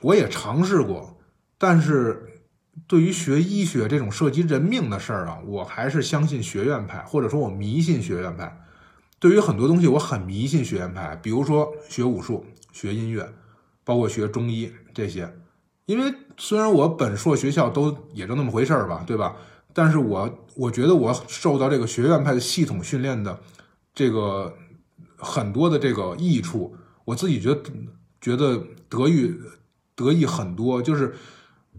我也尝试过，但是对于学医学这种涉及人命的事儿啊，我还是相信学院派，或者说我迷信学院派。对于很多东西，我很迷信学院派，比如说学武术、学音乐，包括学中医这些。因为虽然我本硕学校都也就那么回事儿吧，对吧？但是我我觉得我受到这个学院派的系统训练的这个。很多的这个益处，我自己觉得觉得得益得益很多，就是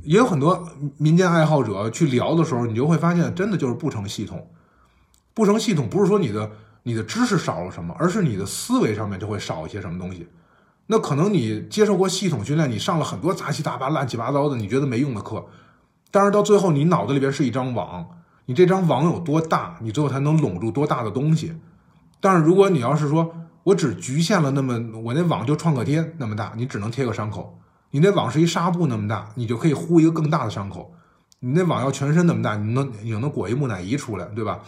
也有很多民间爱好者去聊的时候，你就会发现，真的就是不成系统。不成系统不是说你的你的知识少了什么，而是你的思维上面就会少一些什么东西。那可能你接受过系统训练，你上了很多杂七杂八、乱七八糟的你觉得没用的课，但是到最后你脑子里边是一张网，你这张网有多大，你最后才能拢住多大的东西。但是如果你要是说，我只局限了那么我那网就创可贴那么大，你只能贴个伤口；你那网是一纱布那么大，你就可以糊一个更大的伤口。你那网要全身那么大，你能你能裹一木乃伊出来，对吧？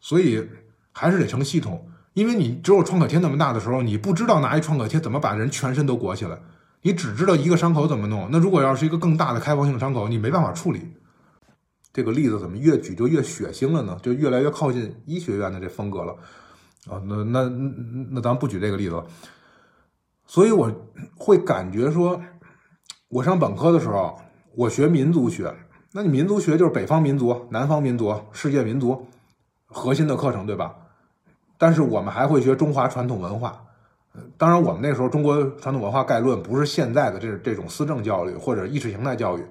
所以还是得成系统，因为你只有创可贴那么大的时候，你不知道拿一创可贴怎么把人全身都裹起来，你只知道一个伤口怎么弄。那如果要是一个更大的开放性伤口，你没办法处理。这个例子怎么越举就越血腥了呢？就越来越靠近医学院的这风格了。啊，那那那咱不举这个例子了。所以我会感觉说，我上本科的时候，我学民族学，那你民族学就是北方民族、南方民族、世界民族核心的课程，对吧？但是我们还会学中华传统文化。当然，我们那时候中国传统文化概论不是现在的这这种思政教育或者意识形态教育，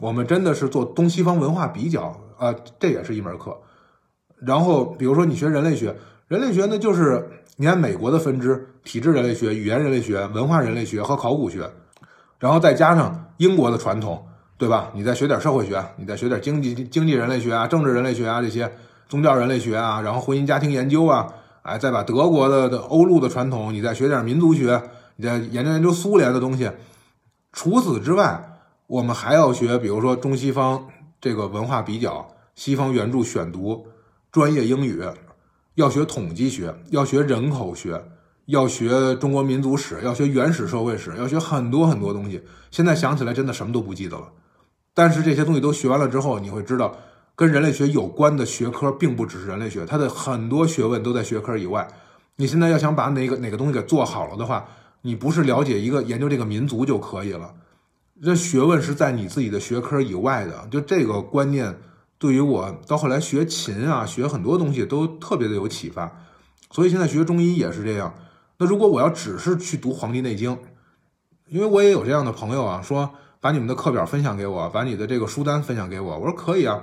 我们真的是做东西方文化比较啊，这也是一门课。然后比如说你学人类学，人类学呢就是你看美国的分支：体质人类学、语言人类学、文化人类学和考古学，然后再加上英国的传统，对吧？你再学点社会学，你再学点经济经济人类学啊、政治人类学啊这些，宗教人类学啊，然后婚姻家庭研究啊，哎，再把德国的的欧陆的传统，你再学点民族学，你再研究研究苏联的东西。除此之外，我们还要学，比如说中西方这个文化比较、西方原著选读、专业英语，要学统计学，要学人口学，要学中国民族史，要学原始社会史，要学很多很多东西。现在想起来，真的什么都不记得了。但是这些东西都学完了之后，你会知道，跟人类学有关的学科并不只是人类学，它的很多学问都在学科以外。你现在要想把哪个哪个东西给做好了的话，你不是了解一个研究这个民族就可以了，这学问是在你自己的学科以外的。就这个观念，对于我到后来学琴啊，学很多东西都特别的有启发。所以现在学中医也是这样。那如果我要只是去读《黄帝内经》，因为我也有这样的朋友啊，说把你们的课表分享给我，把你的这个书单分享给我。我说可以啊。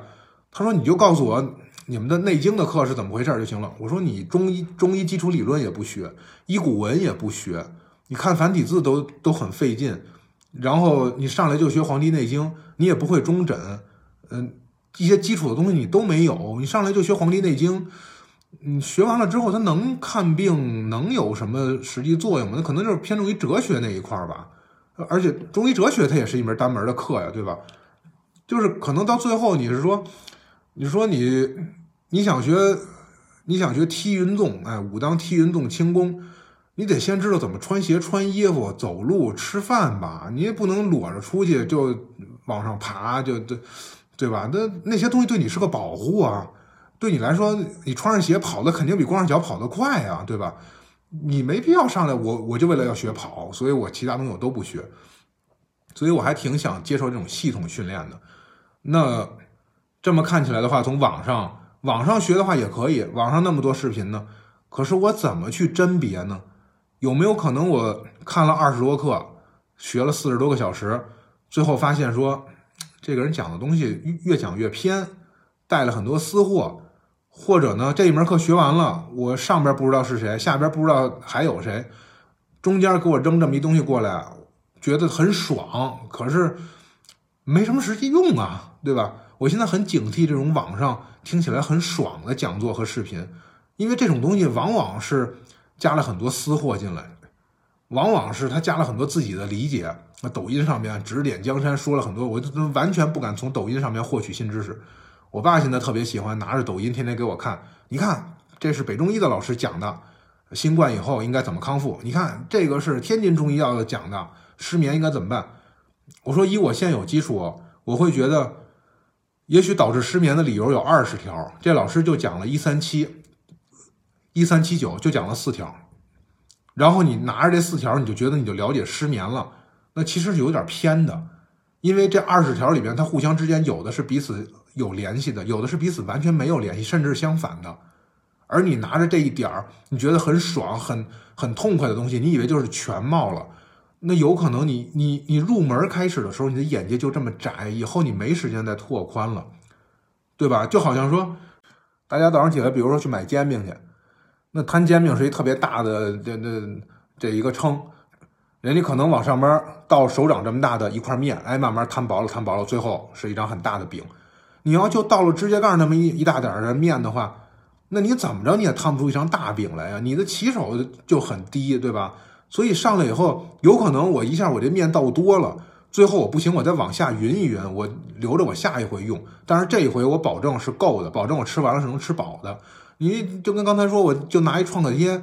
他说你就告诉我你们的《内经》的课是怎么回事就行了。我说你中医中医基础理论也不学，医古文也不学。你看繁体字都都很费劲，然后你上来就学《黄帝内经》，你也不会中诊，嗯，一些基础的东西你都没有。你上来就学《黄帝内经》，你学完了之后，它能看病，能有什么实际作用吗？那可能就是偏重于哲学那一块儿吧。而且中医哲学它也是一门单门的课呀，对吧？就是可能到最后，你是说，你说你你想学，你想学踢云纵，哎，武当踢云纵轻功。你得先知道怎么穿鞋、穿衣服、走路、吃饭吧，你也不能裸着出去就往上爬，就对，对吧？那那些东西对你是个保护啊，对你来说，你穿上鞋跑的肯定比光着脚跑得快啊，对吧？你没必要上来，我我就为了要学跑，所以我其他东西我都不学，所以我还挺想接受这种系统训练的。那这么看起来的话，从网上网上学的话也可以，网上那么多视频呢，可是我怎么去甄别呢？有没有可能我看了二十多课，学了四十多个小时，最后发现说，这个人讲的东西越讲越偏，带了很多私货，或者呢这一门课学完了，我上边不知道是谁，下边不知道还有谁，中间给我扔这么一东西过来，觉得很爽，可是没什么实际用啊，对吧？我现在很警惕这种网上听起来很爽的讲座和视频，因为这种东西往往是。加了很多私货进来，往往是他加了很多自己的理解。那抖音上面指点江山说了很多，我就完全不敢从抖音上面获取新知识。我爸现在特别喜欢拿着抖音天天给我看，你看这是北中医的老师讲的，新冠以后应该怎么康复？你看这个是天津中医药的讲的，失眠应该怎么办？我说以我现有基础，我会觉得，也许导致失眠的理由有二十条，这老师就讲了一三七。一三七九就讲了四条，然后你拿着这四条，你就觉得你就了解失眠了，那其实是有点偏的，因为这二十条里边，它互相之间有的是彼此有联系的，有的是彼此完全没有联系，甚至是相反的。而你拿着这一点儿，你觉得很爽、很很痛快的东西，你以为就是全貌了，那有可能你你你入门开始的时候，你的眼界就这么窄，以后你没时间再拓宽了，对吧？就好像说，大家早上起来，比如说去买煎饼去。那摊煎饼是一特别大的这这这一个称，人家可能往上边到手掌这么大的一块面，哎，慢慢摊薄了，摊薄了，最后是一张很大的饼。你要就到了指甲盖那么一一大点的面的话，那你怎么着你也摊不出一张大饼来呀？你的起手就很低，对吧？所以上来以后，有可能我一下我这面倒多了，最后我不行，我再往下匀一匀，我留着我下一回用。但是这一回我保证是够的，保证我吃完了是能吃饱的。你就跟刚才说，我就拿一创可贴，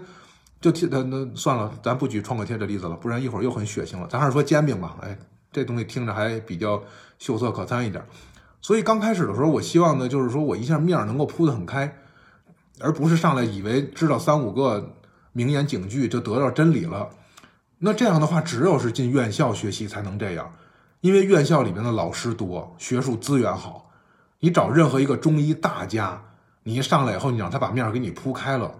就贴那那算了，咱不举创可贴这例子了，不然一会儿又很血腥了。咱还是说煎饼吧，哎，这东西听着还比较秀色可餐一点。所以刚开始的时候，我希望呢，就是说我一下面能够铺得很开，而不是上来以为知道三五个名言警句就得到真理了。那这样的话，只有是进院校学习才能这样，因为院校里面的老师多，学术资源好，你找任何一个中医大家。你一上来以后，你让他把面给你铺开了，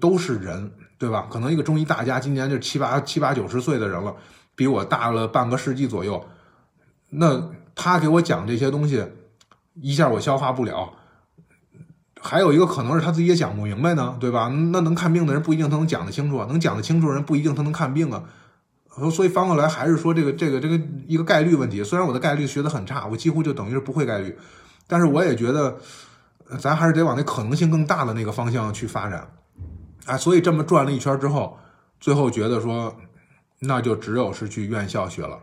都是人，对吧？可能一个中医大家今年就七八七八九十岁的人了，比我大了半个世纪左右。那他给我讲这些东西，一下我消化不了。还有一个可能是他自己也讲不明白呢，对吧？那能看病的人不一定他能讲得清楚啊，能讲得清楚的人不一定他能看病啊。所以翻过来还是说这个这个这个一个概率问题。虽然我的概率学得很差，我几乎就等于是不会概率，但是我也觉得，咱还是得往那可能性更大的那个方向去发展。啊，所以这么转了一圈之后，最后觉得说，那就只有是去院校学了。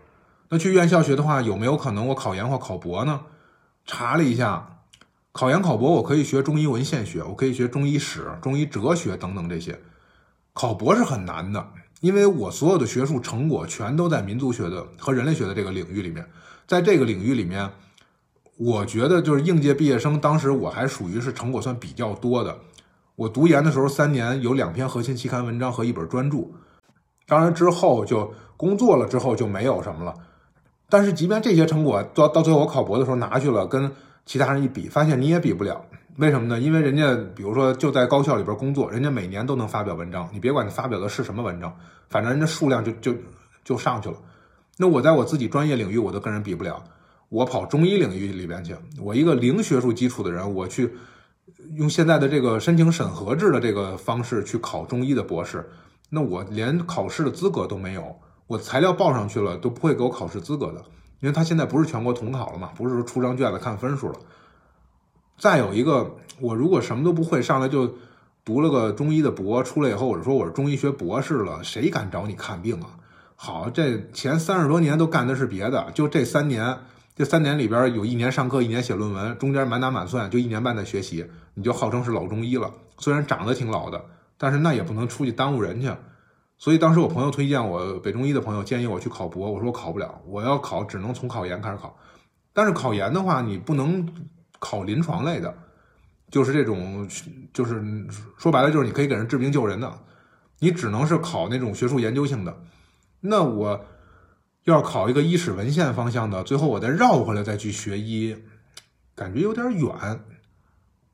那去院校学的话，有没有可能我考研或考博呢？查了一下，考研考博我可以学中医文献学，我可以学中医史、中医哲学等等这些。考博是很难的。因为我所有的学术成果全都在民族学的和人类学的这个领域里面，在这个领域里面，我觉得就是应届毕业生，当时我还属于是成果算比较多的。我读研的时候三年有两篇核心期刊文章和一本专著，当然之后就工作了之后就没有什么了。但是即便这些成果到到最后我考博的时候拿去了，跟其他人一比，发现你也比不了。为什么呢？因为人家比如说就在高校里边工作，人家每年都能发表文章。你别管你发表的是什么文章，反正人家数量就就就上去了。那我在我自己专业领域我都跟人比不了。我跑中医领域里边去，我一个零学术基础的人，我去用现在的这个申请审核制的这个方式去考中医的博士，那我连考试的资格都没有。我材料报上去了都不会给我考试资格的，因为他现在不是全国统考了嘛，不是说出张卷子看分数了。再有一个，我如果什么都不会，上来就读了个中医的博，出来以后我就说我是中医学博士了，谁敢找你看病啊？好，这前三十多年都干的是别的，就这三年，这三年里边有一年上课，一年写论文，中间满打满算就一年半的学习，你就号称是老中医了。虽然长得挺老的，但是那也不能出去耽误人去。所以当时我朋友推荐我，北中医的朋友建议我去考博，我说我考不了，我要考只能从考研开始考。但是考研的话，你不能。考临床类的，就是这种，就是说白了，就是你可以给人治病救人的，你只能是考那种学术研究性的。那我要考一个医史文献方向的，最后我再绕回来再去学医，感觉有点远。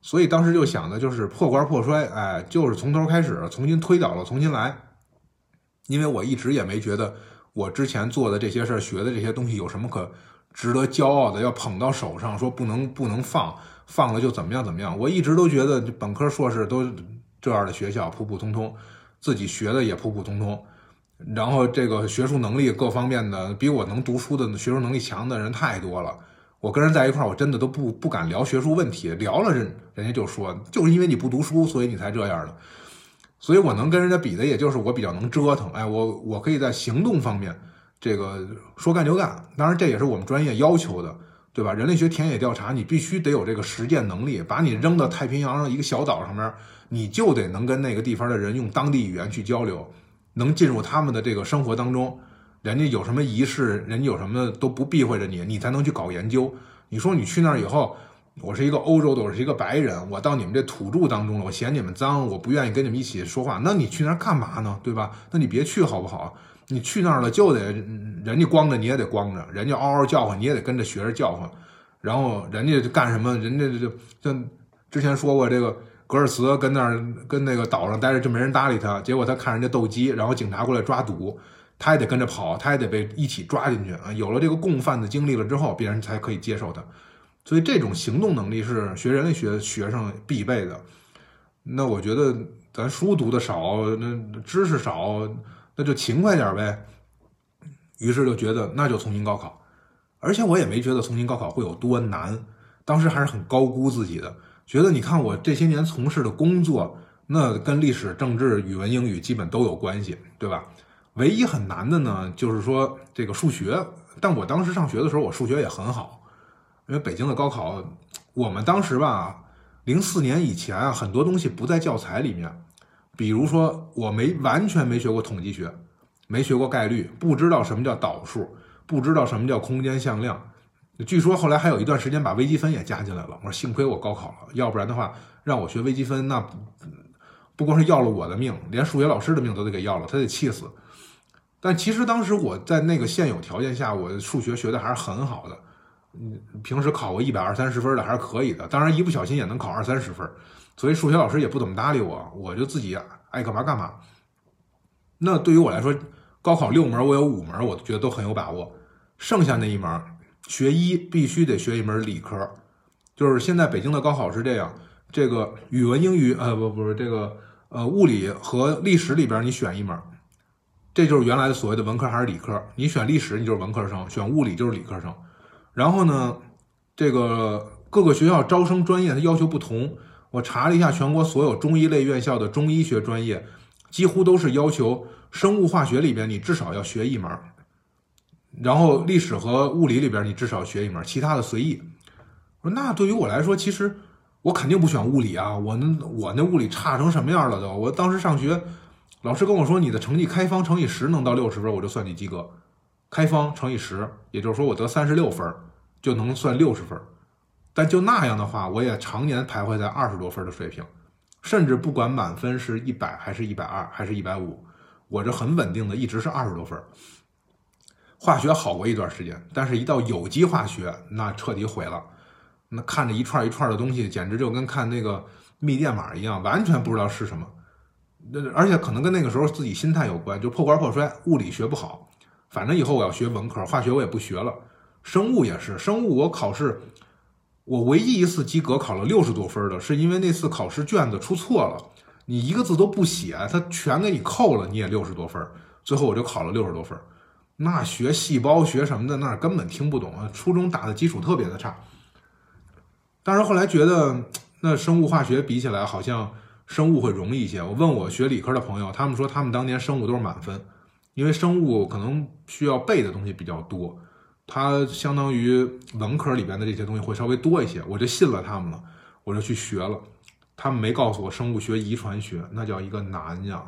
所以当时就想的就是破罐破摔，哎，就是从头开始，重新推倒了，重新来。因为我一直也没觉得我之前做的这些事儿、学的这些东西有什么可。值得骄傲的，要捧到手上，说不能不能放，放了就怎么样怎么样。我一直都觉得本科硕士都这样的学校普普通通，自己学的也普普通通，然后这个学术能力各方面的比我能读书的学术能力强的人太多了。我跟人在一块儿，我真的都不不敢聊学术问题，聊了人人家就说，就是因为你不读书，所以你才这样的。所以我能跟人家比的，也就是我比较能折腾。哎，我我可以在行动方面。这个说干就干，当然这也是我们专业要求的，对吧？人类学田野调查，你必须得有这个实践能力。把你扔到太平洋上一个小岛上面，你就得能跟那个地方的人用当地语言去交流，能进入他们的这个生活当中。人家有什么仪式，人家有什么都不避讳着你，你才能去搞研究。你说你去那儿以后，我是一个欧洲的，我是一个白人，我到你们这土著当中了，我嫌你们脏，我不愿意跟你们一起说话，那你去那儿干嘛呢？对吧？那你别去好不好？你去那儿了，就得人家光着你也得光着，人家嗷嗷叫唤你也得跟着学着叫唤，然后人家干什么，人家就像之前说过，这个格尔茨跟那儿跟那个岛上待着就没人搭理他，结果他看人家斗鸡，然后警察过来抓赌，他也得跟着跑，他也得被一起抓进去啊。有了这个共犯的经历了之后，别人才可以接受他，所以这种行动能力是学人类学学生必备的。那我觉得咱书读的少，那知识少。那就勤快点呗，于是就觉得那就重新高考，而且我也没觉得重新高考会有多难，当时还是很高估自己的，觉得你看我这些年从事的工作，那跟历史、政治、语文、英语基本都有关系，对吧？唯一很难的呢，就是说这个数学，但我当时上学的时候，我数学也很好，因为北京的高考，我们当时吧，零四年以前啊，很多东西不在教材里面。比如说，我没完全没学过统计学，没学过概率，不知道什么叫导数，不知道什么叫空间向量。据说后来还有一段时间把微积分也加进来了。我说幸亏我高考了，要不然的话让我学微积分，那不光是要了我的命，连数学老师的命都得给要了，他得气死。但其实当时我在那个现有条件下，我数学学的还是很好的，嗯，平时考个一百二三十分的还是可以的。当然一不小心也能考二三十分。所以数学老师也不怎么搭理我，我就自己爱干嘛干嘛。那对于我来说，高考六门我有五门，我觉得都很有把握。剩下那一门学医必须得学一门理科，就是现在北京的高考是这样，这个语文、英语，呃，不，不是这个，呃，物理和历史里边你选一门，这就是原来的所谓的文科还是理科。你选历史，你就是文科生；选物理就是理科生。然后呢，这个各个学校招生专业它要求不同。我查了一下，全国所有中医类院校的中医学专业，几乎都是要求生物化学里边你至少要学一门，然后历史和物理里边你至少学一门，其他的随意。我说那对于我来说，其实我肯定不选物理啊，我那我那物理差成什么样了都。我当时上学，老师跟我说你的成绩开方乘以十能到六十分，我就算你及格。开方乘以十，也就是说我得三十六分就能算六十分。但就那样的话，我也常年徘徊在二十多分的水平，甚至不管满分是一百还是一百二还是一百五，我这很稳定的一直是二十多分。化学好过一段时间，但是一到有机化学，那彻底毁了。那看着一串一串的东西，简直就跟看那个密电码一样，完全不知道是什么。那而且可能跟那个时候自己心态有关，就破罐破摔，物理学不好，反正以后我要学文科，化学我也不学了。生物也是，生物我考试。我唯一一次及格考了六十多分的，是因为那次考试卷子出错了，你一个字都不写，他全给你扣了，你也六十多分。最后我就考了六十多分。那学细胞学什么的，那根本听不懂啊！初中打的基础特别的差。但是后来觉得，那生物化学比起来，好像生物会容易一些。我问我学理科的朋友，他们说他们当年生物都是满分，因为生物可能需要背的东西比较多。它相当于文科里边的这些东西会稍微多一些，我就信了他们了，我就去学了。他们没告诉我生物学、遗传学那叫一个难呀，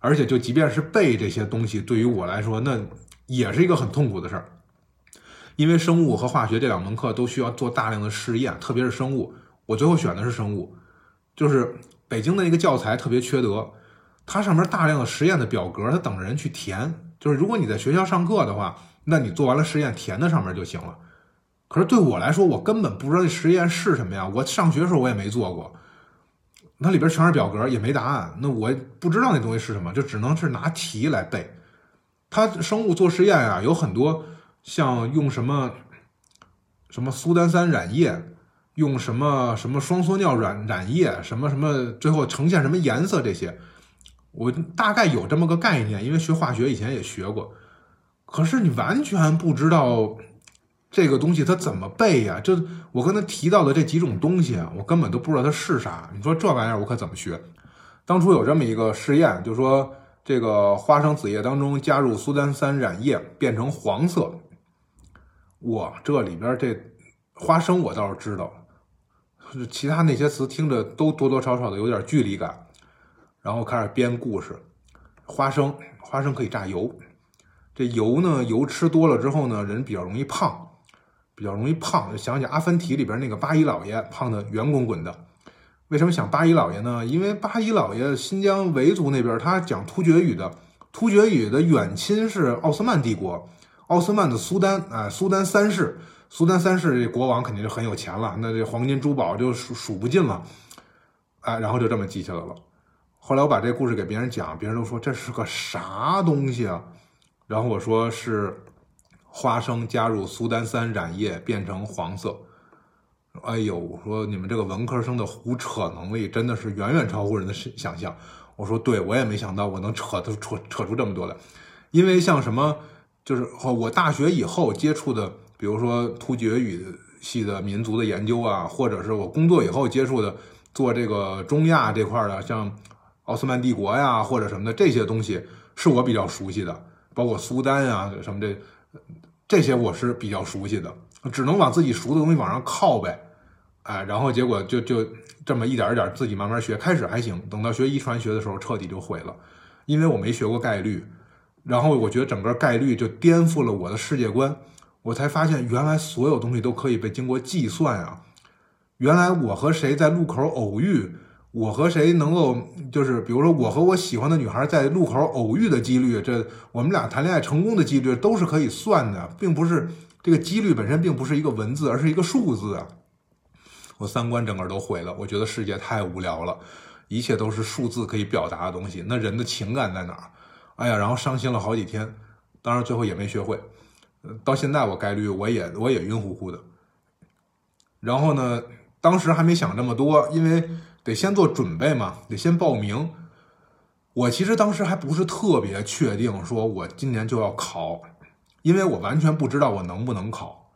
而且就即便是背这些东西，对于我来说那也是一个很痛苦的事儿。因为生物和化学这两门课都需要做大量的试验，特别是生物，我最后选的是生物，就是北京的那个教材特别缺德，它上面大量的实验的表格，它等着人去填。就是如果你在学校上课的话。那你做完了实验填在上面就行了，可是对我来说，我根本不知道这实验是什么呀。我上学的时候我也没做过，那里边全是表格，也没答案。那我不知道那东西是什么，就只能是拿题来背。它生物做实验啊，有很多像用什么什么苏丹三染液，用什么什么双缩尿染染液，什么什么，最后呈现什么颜色这些，我大概有这么个概念，因为学化学以前也学过。可是你完全不知道这个东西它怎么背呀？就我跟他提到的这几种东西啊，我根本都不知道它是啥。你说这玩意儿我可怎么学？当初有这么一个试验，就说这个花生子叶当中加入苏丹三染液变成黄色。哇，这里边这花生我倒是知道，其他那些词听着都多多少少的有点距离感。然后开始编故事，花生花生可以榨油。这油呢，油吃多了之后呢，人比较容易胖，比较容易胖。就想起《阿凡提》里边那个八一老爷，胖的圆滚滚的。为什么想八一老爷呢？因为八一老爷新疆维族那边，他讲突厥语的，突厥语的远亲是奥斯曼帝国，奥斯曼的苏丹，哎，苏丹三世，苏丹三世这国王肯定就很有钱了，那这黄金珠宝就数数不尽了，哎，然后就这么记下来了。后来我把这故事给别人讲，别人都说这是个啥东西啊？然后我说是花生加入苏丹三染液变成黄色，哎呦，我说你们这个文科生的胡扯能力真的是远远超乎人的想象。我说对，我也没想到我能扯出扯扯出这么多来，因为像什么就是我大学以后接触的，比如说突厥语系的民族的研究啊，或者是我工作以后接触的做这个中亚这块的，像奥斯曼帝国呀或者什么的这些东西，是我比较熟悉的。包括苏丹啊什么的，这些我是比较熟悉的，只能往自己熟的东西往上靠呗，哎，然后结果就就这么一点一点自己慢慢学，开始还行，等到学遗传学的时候彻底就毁了，因为我没学过概率，然后我觉得整个概率就颠覆了我的世界观，我才发现原来所有东西都可以被经过计算啊，原来我和谁在路口偶遇。我和谁能够，就是比如说我和我喜欢的女孩在路口偶遇的几率，这我们俩谈恋爱成功的几率都是可以算的，并不是这个几率本身并不是一个文字，而是一个数字啊。我三观整个都毁了，我觉得世界太无聊了，一切都是数字可以表达的东西，那人的情感在哪儿？哎呀，然后伤心了好几天，当然最后也没学会。到现在我概率我也我也晕乎乎的。然后呢，当时还没想这么多，因为得先做准备嘛，得先报名。我其实当时还不是特别确定，说我今年就要考，因为我完全不知道我能不能考，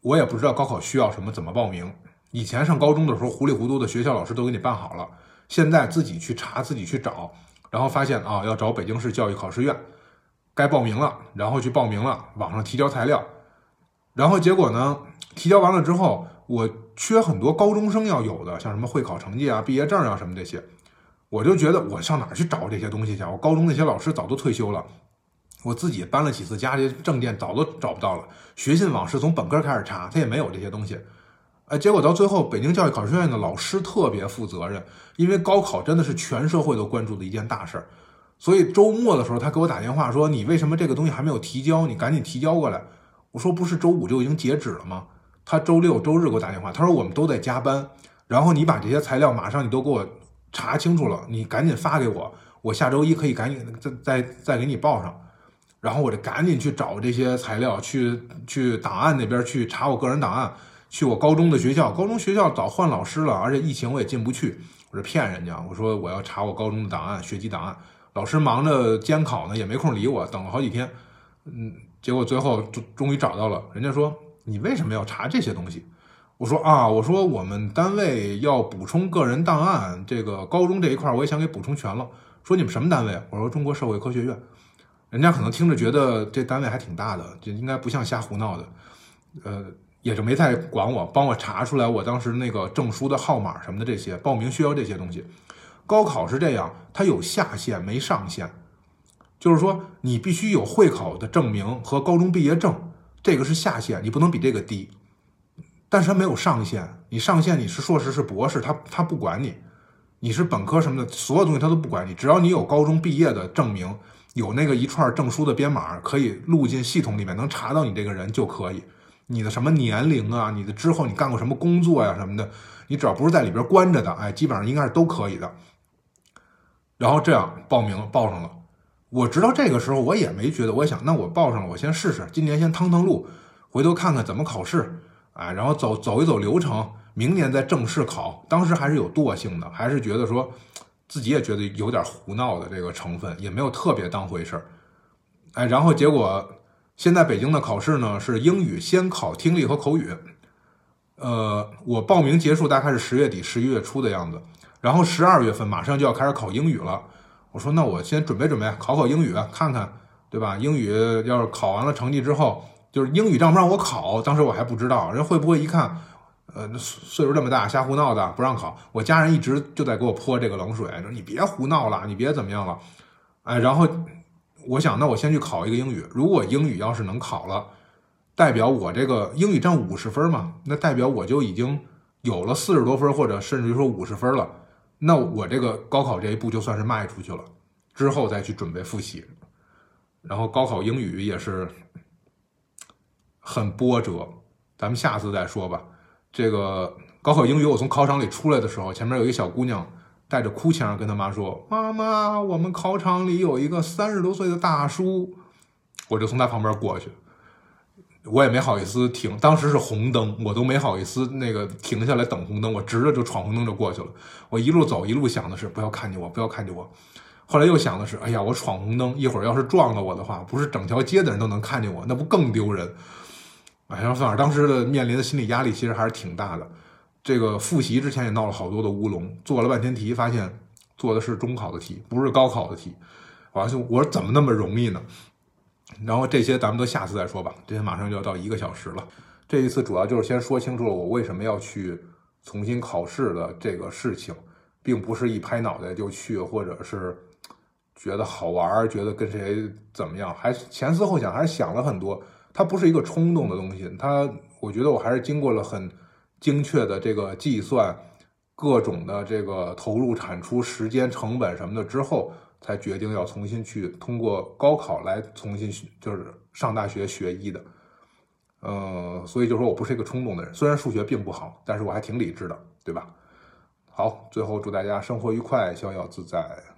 我也不知道高考需要什么，怎么报名。以前上高中的时候，糊里糊涂的学校老师都给你办好了，现在自己去查，自己去找，然后发现啊，要找北京市教育考试院，该报名了，然后去报名了，网上提交材料，然后结果呢，提交完了之后，我缺很多高中生要有的，像什么会考成绩啊、毕业证啊什么这些。我就觉得我上哪儿去找这些东西去？我高中那些老师早都退休了，我自己搬了几次家，这些证件早都找不到了。学信网是从本科开始查，他也没有这些东西。哎，结果到最后，北京教育考试院的老师特别负责任，因为高考真的是全社会都关注的一件大事儿，所以周末的时候他给我打电话说：“你为什么这个东西还没有提交？你赶紧提交过来。”我说：“不是周五就已经截止了吗？”他周六周日给我打电话，他说：“我们都在加班，然后你把这些材料马上你都给我。”查清楚了，你赶紧发给我，我下周一可以赶紧再再再给你报上。然后我就赶紧去找这些材料，去去档案那边去查我个人档案，去我高中的学校，高中学校早换老师了，而且疫情我也进不去，我是骗人家，我说我要查我高中的档案，学籍档案，老师忙着监考呢，也没空理我，等了好几天，嗯，结果最后终终于找到了，人家说你为什么要查这些东西？我说啊，我说我们单位要补充个人档案，这个高中这一块我也想给补充全了。说你们什么单位？我说中国社会科学院。人家可能听着觉得这单位还挺大的，就应该不像瞎胡闹的，呃，也就没太管我，帮我查出来我当时那个证书的号码什么的这些，报名需要这些东西。高考是这样，它有下限没上限，就是说你必须有会考的证明和高中毕业证，这个是下限，你不能比这个低。但是它没有上限，你上限你是硕士是博士，他他不管你，你是本科什么的，所有东西他都不管你，只要你有高中毕业的证明，有那个一串证书的编码，可以录进系统里面，能查到你这个人就可以。你的什么年龄啊，你的之后你干过什么工作呀什么的，你只要不是在里边关着的，哎，基本上应该是都可以的。然后这样报名报上了，我直到这个时候我也没觉得，我想那我报上了，我先试试，今年先趟趟路，回头看看怎么考试。啊，然后走走一走流程，明年再正式考。当时还是有惰性的，还是觉得说，自己也觉得有点胡闹的这个成分，也没有特别当回事儿。哎，然后结果现在北京的考试呢是英语先考听力和口语。呃，我报名结束大概是十月底、十一月初的样子，然后十二月份马上就要开始考英语了。我说那我先准备准备考考英语，看看对吧？英语要是考完了成绩之后。就是英语让不让我考，当时我还不知道，人会不会一看，呃，岁数这么大瞎胡闹的不让考。我家人一直就在给我泼这个冷水，说你别胡闹了，你别怎么样了，哎，然后我想，那我先去考一个英语。如果英语要是能考了，代表我这个英语占五十分嘛，那代表我就已经有了四十多分，或者甚至于说五十分了。那我这个高考这一步就算是迈出去了，之后再去准备复习，然后高考英语也是。很波折，咱们下次再说吧。这个高考英语，我从考场里出来的时候，前面有一个小姑娘带着哭腔跟她妈说：“妈妈，我们考场里有一个三十多岁的大叔。”我就从他旁边过去，我也没好意思停，当时是红灯，我都没好意思那个停下来等红灯，我直着就闯红灯就过去了。我一路走，一路想的是不要看见我，不要看见我。后来又想的是，哎呀，我闯红灯，一会儿要是撞了我的话，不是整条街的人都能看见我，那不更丢人？哎，然后反正当时的面临的心理压力其实还是挺大的。这个复习之前也闹了好多的乌龙，做了半天题，发现做的是中考的题，不是高考的题。我说我说怎么那么容易呢？然后这些咱们都下次再说吧。这些马上就要到一个小时了。这一次主要就是先说清楚了我为什么要去重新考试的这个事情，并不是一拍脑袋就去，或者是觉得好玩，觉得跟谁怎么样，还前思后想，还是想了很多。它不是一个冲动的东西，它我觉得我还是经过了很精确的这个计算，各种的这个投入产出、时间成本什么的之后，才决定要重新去通过高考来重新就是上大学学医的。嗯，所以就说我不是一个冲动的人，虽然数学并不好，但是我还挺理智的，对吧？好，最后祝大家生活愉快，逍遥自在。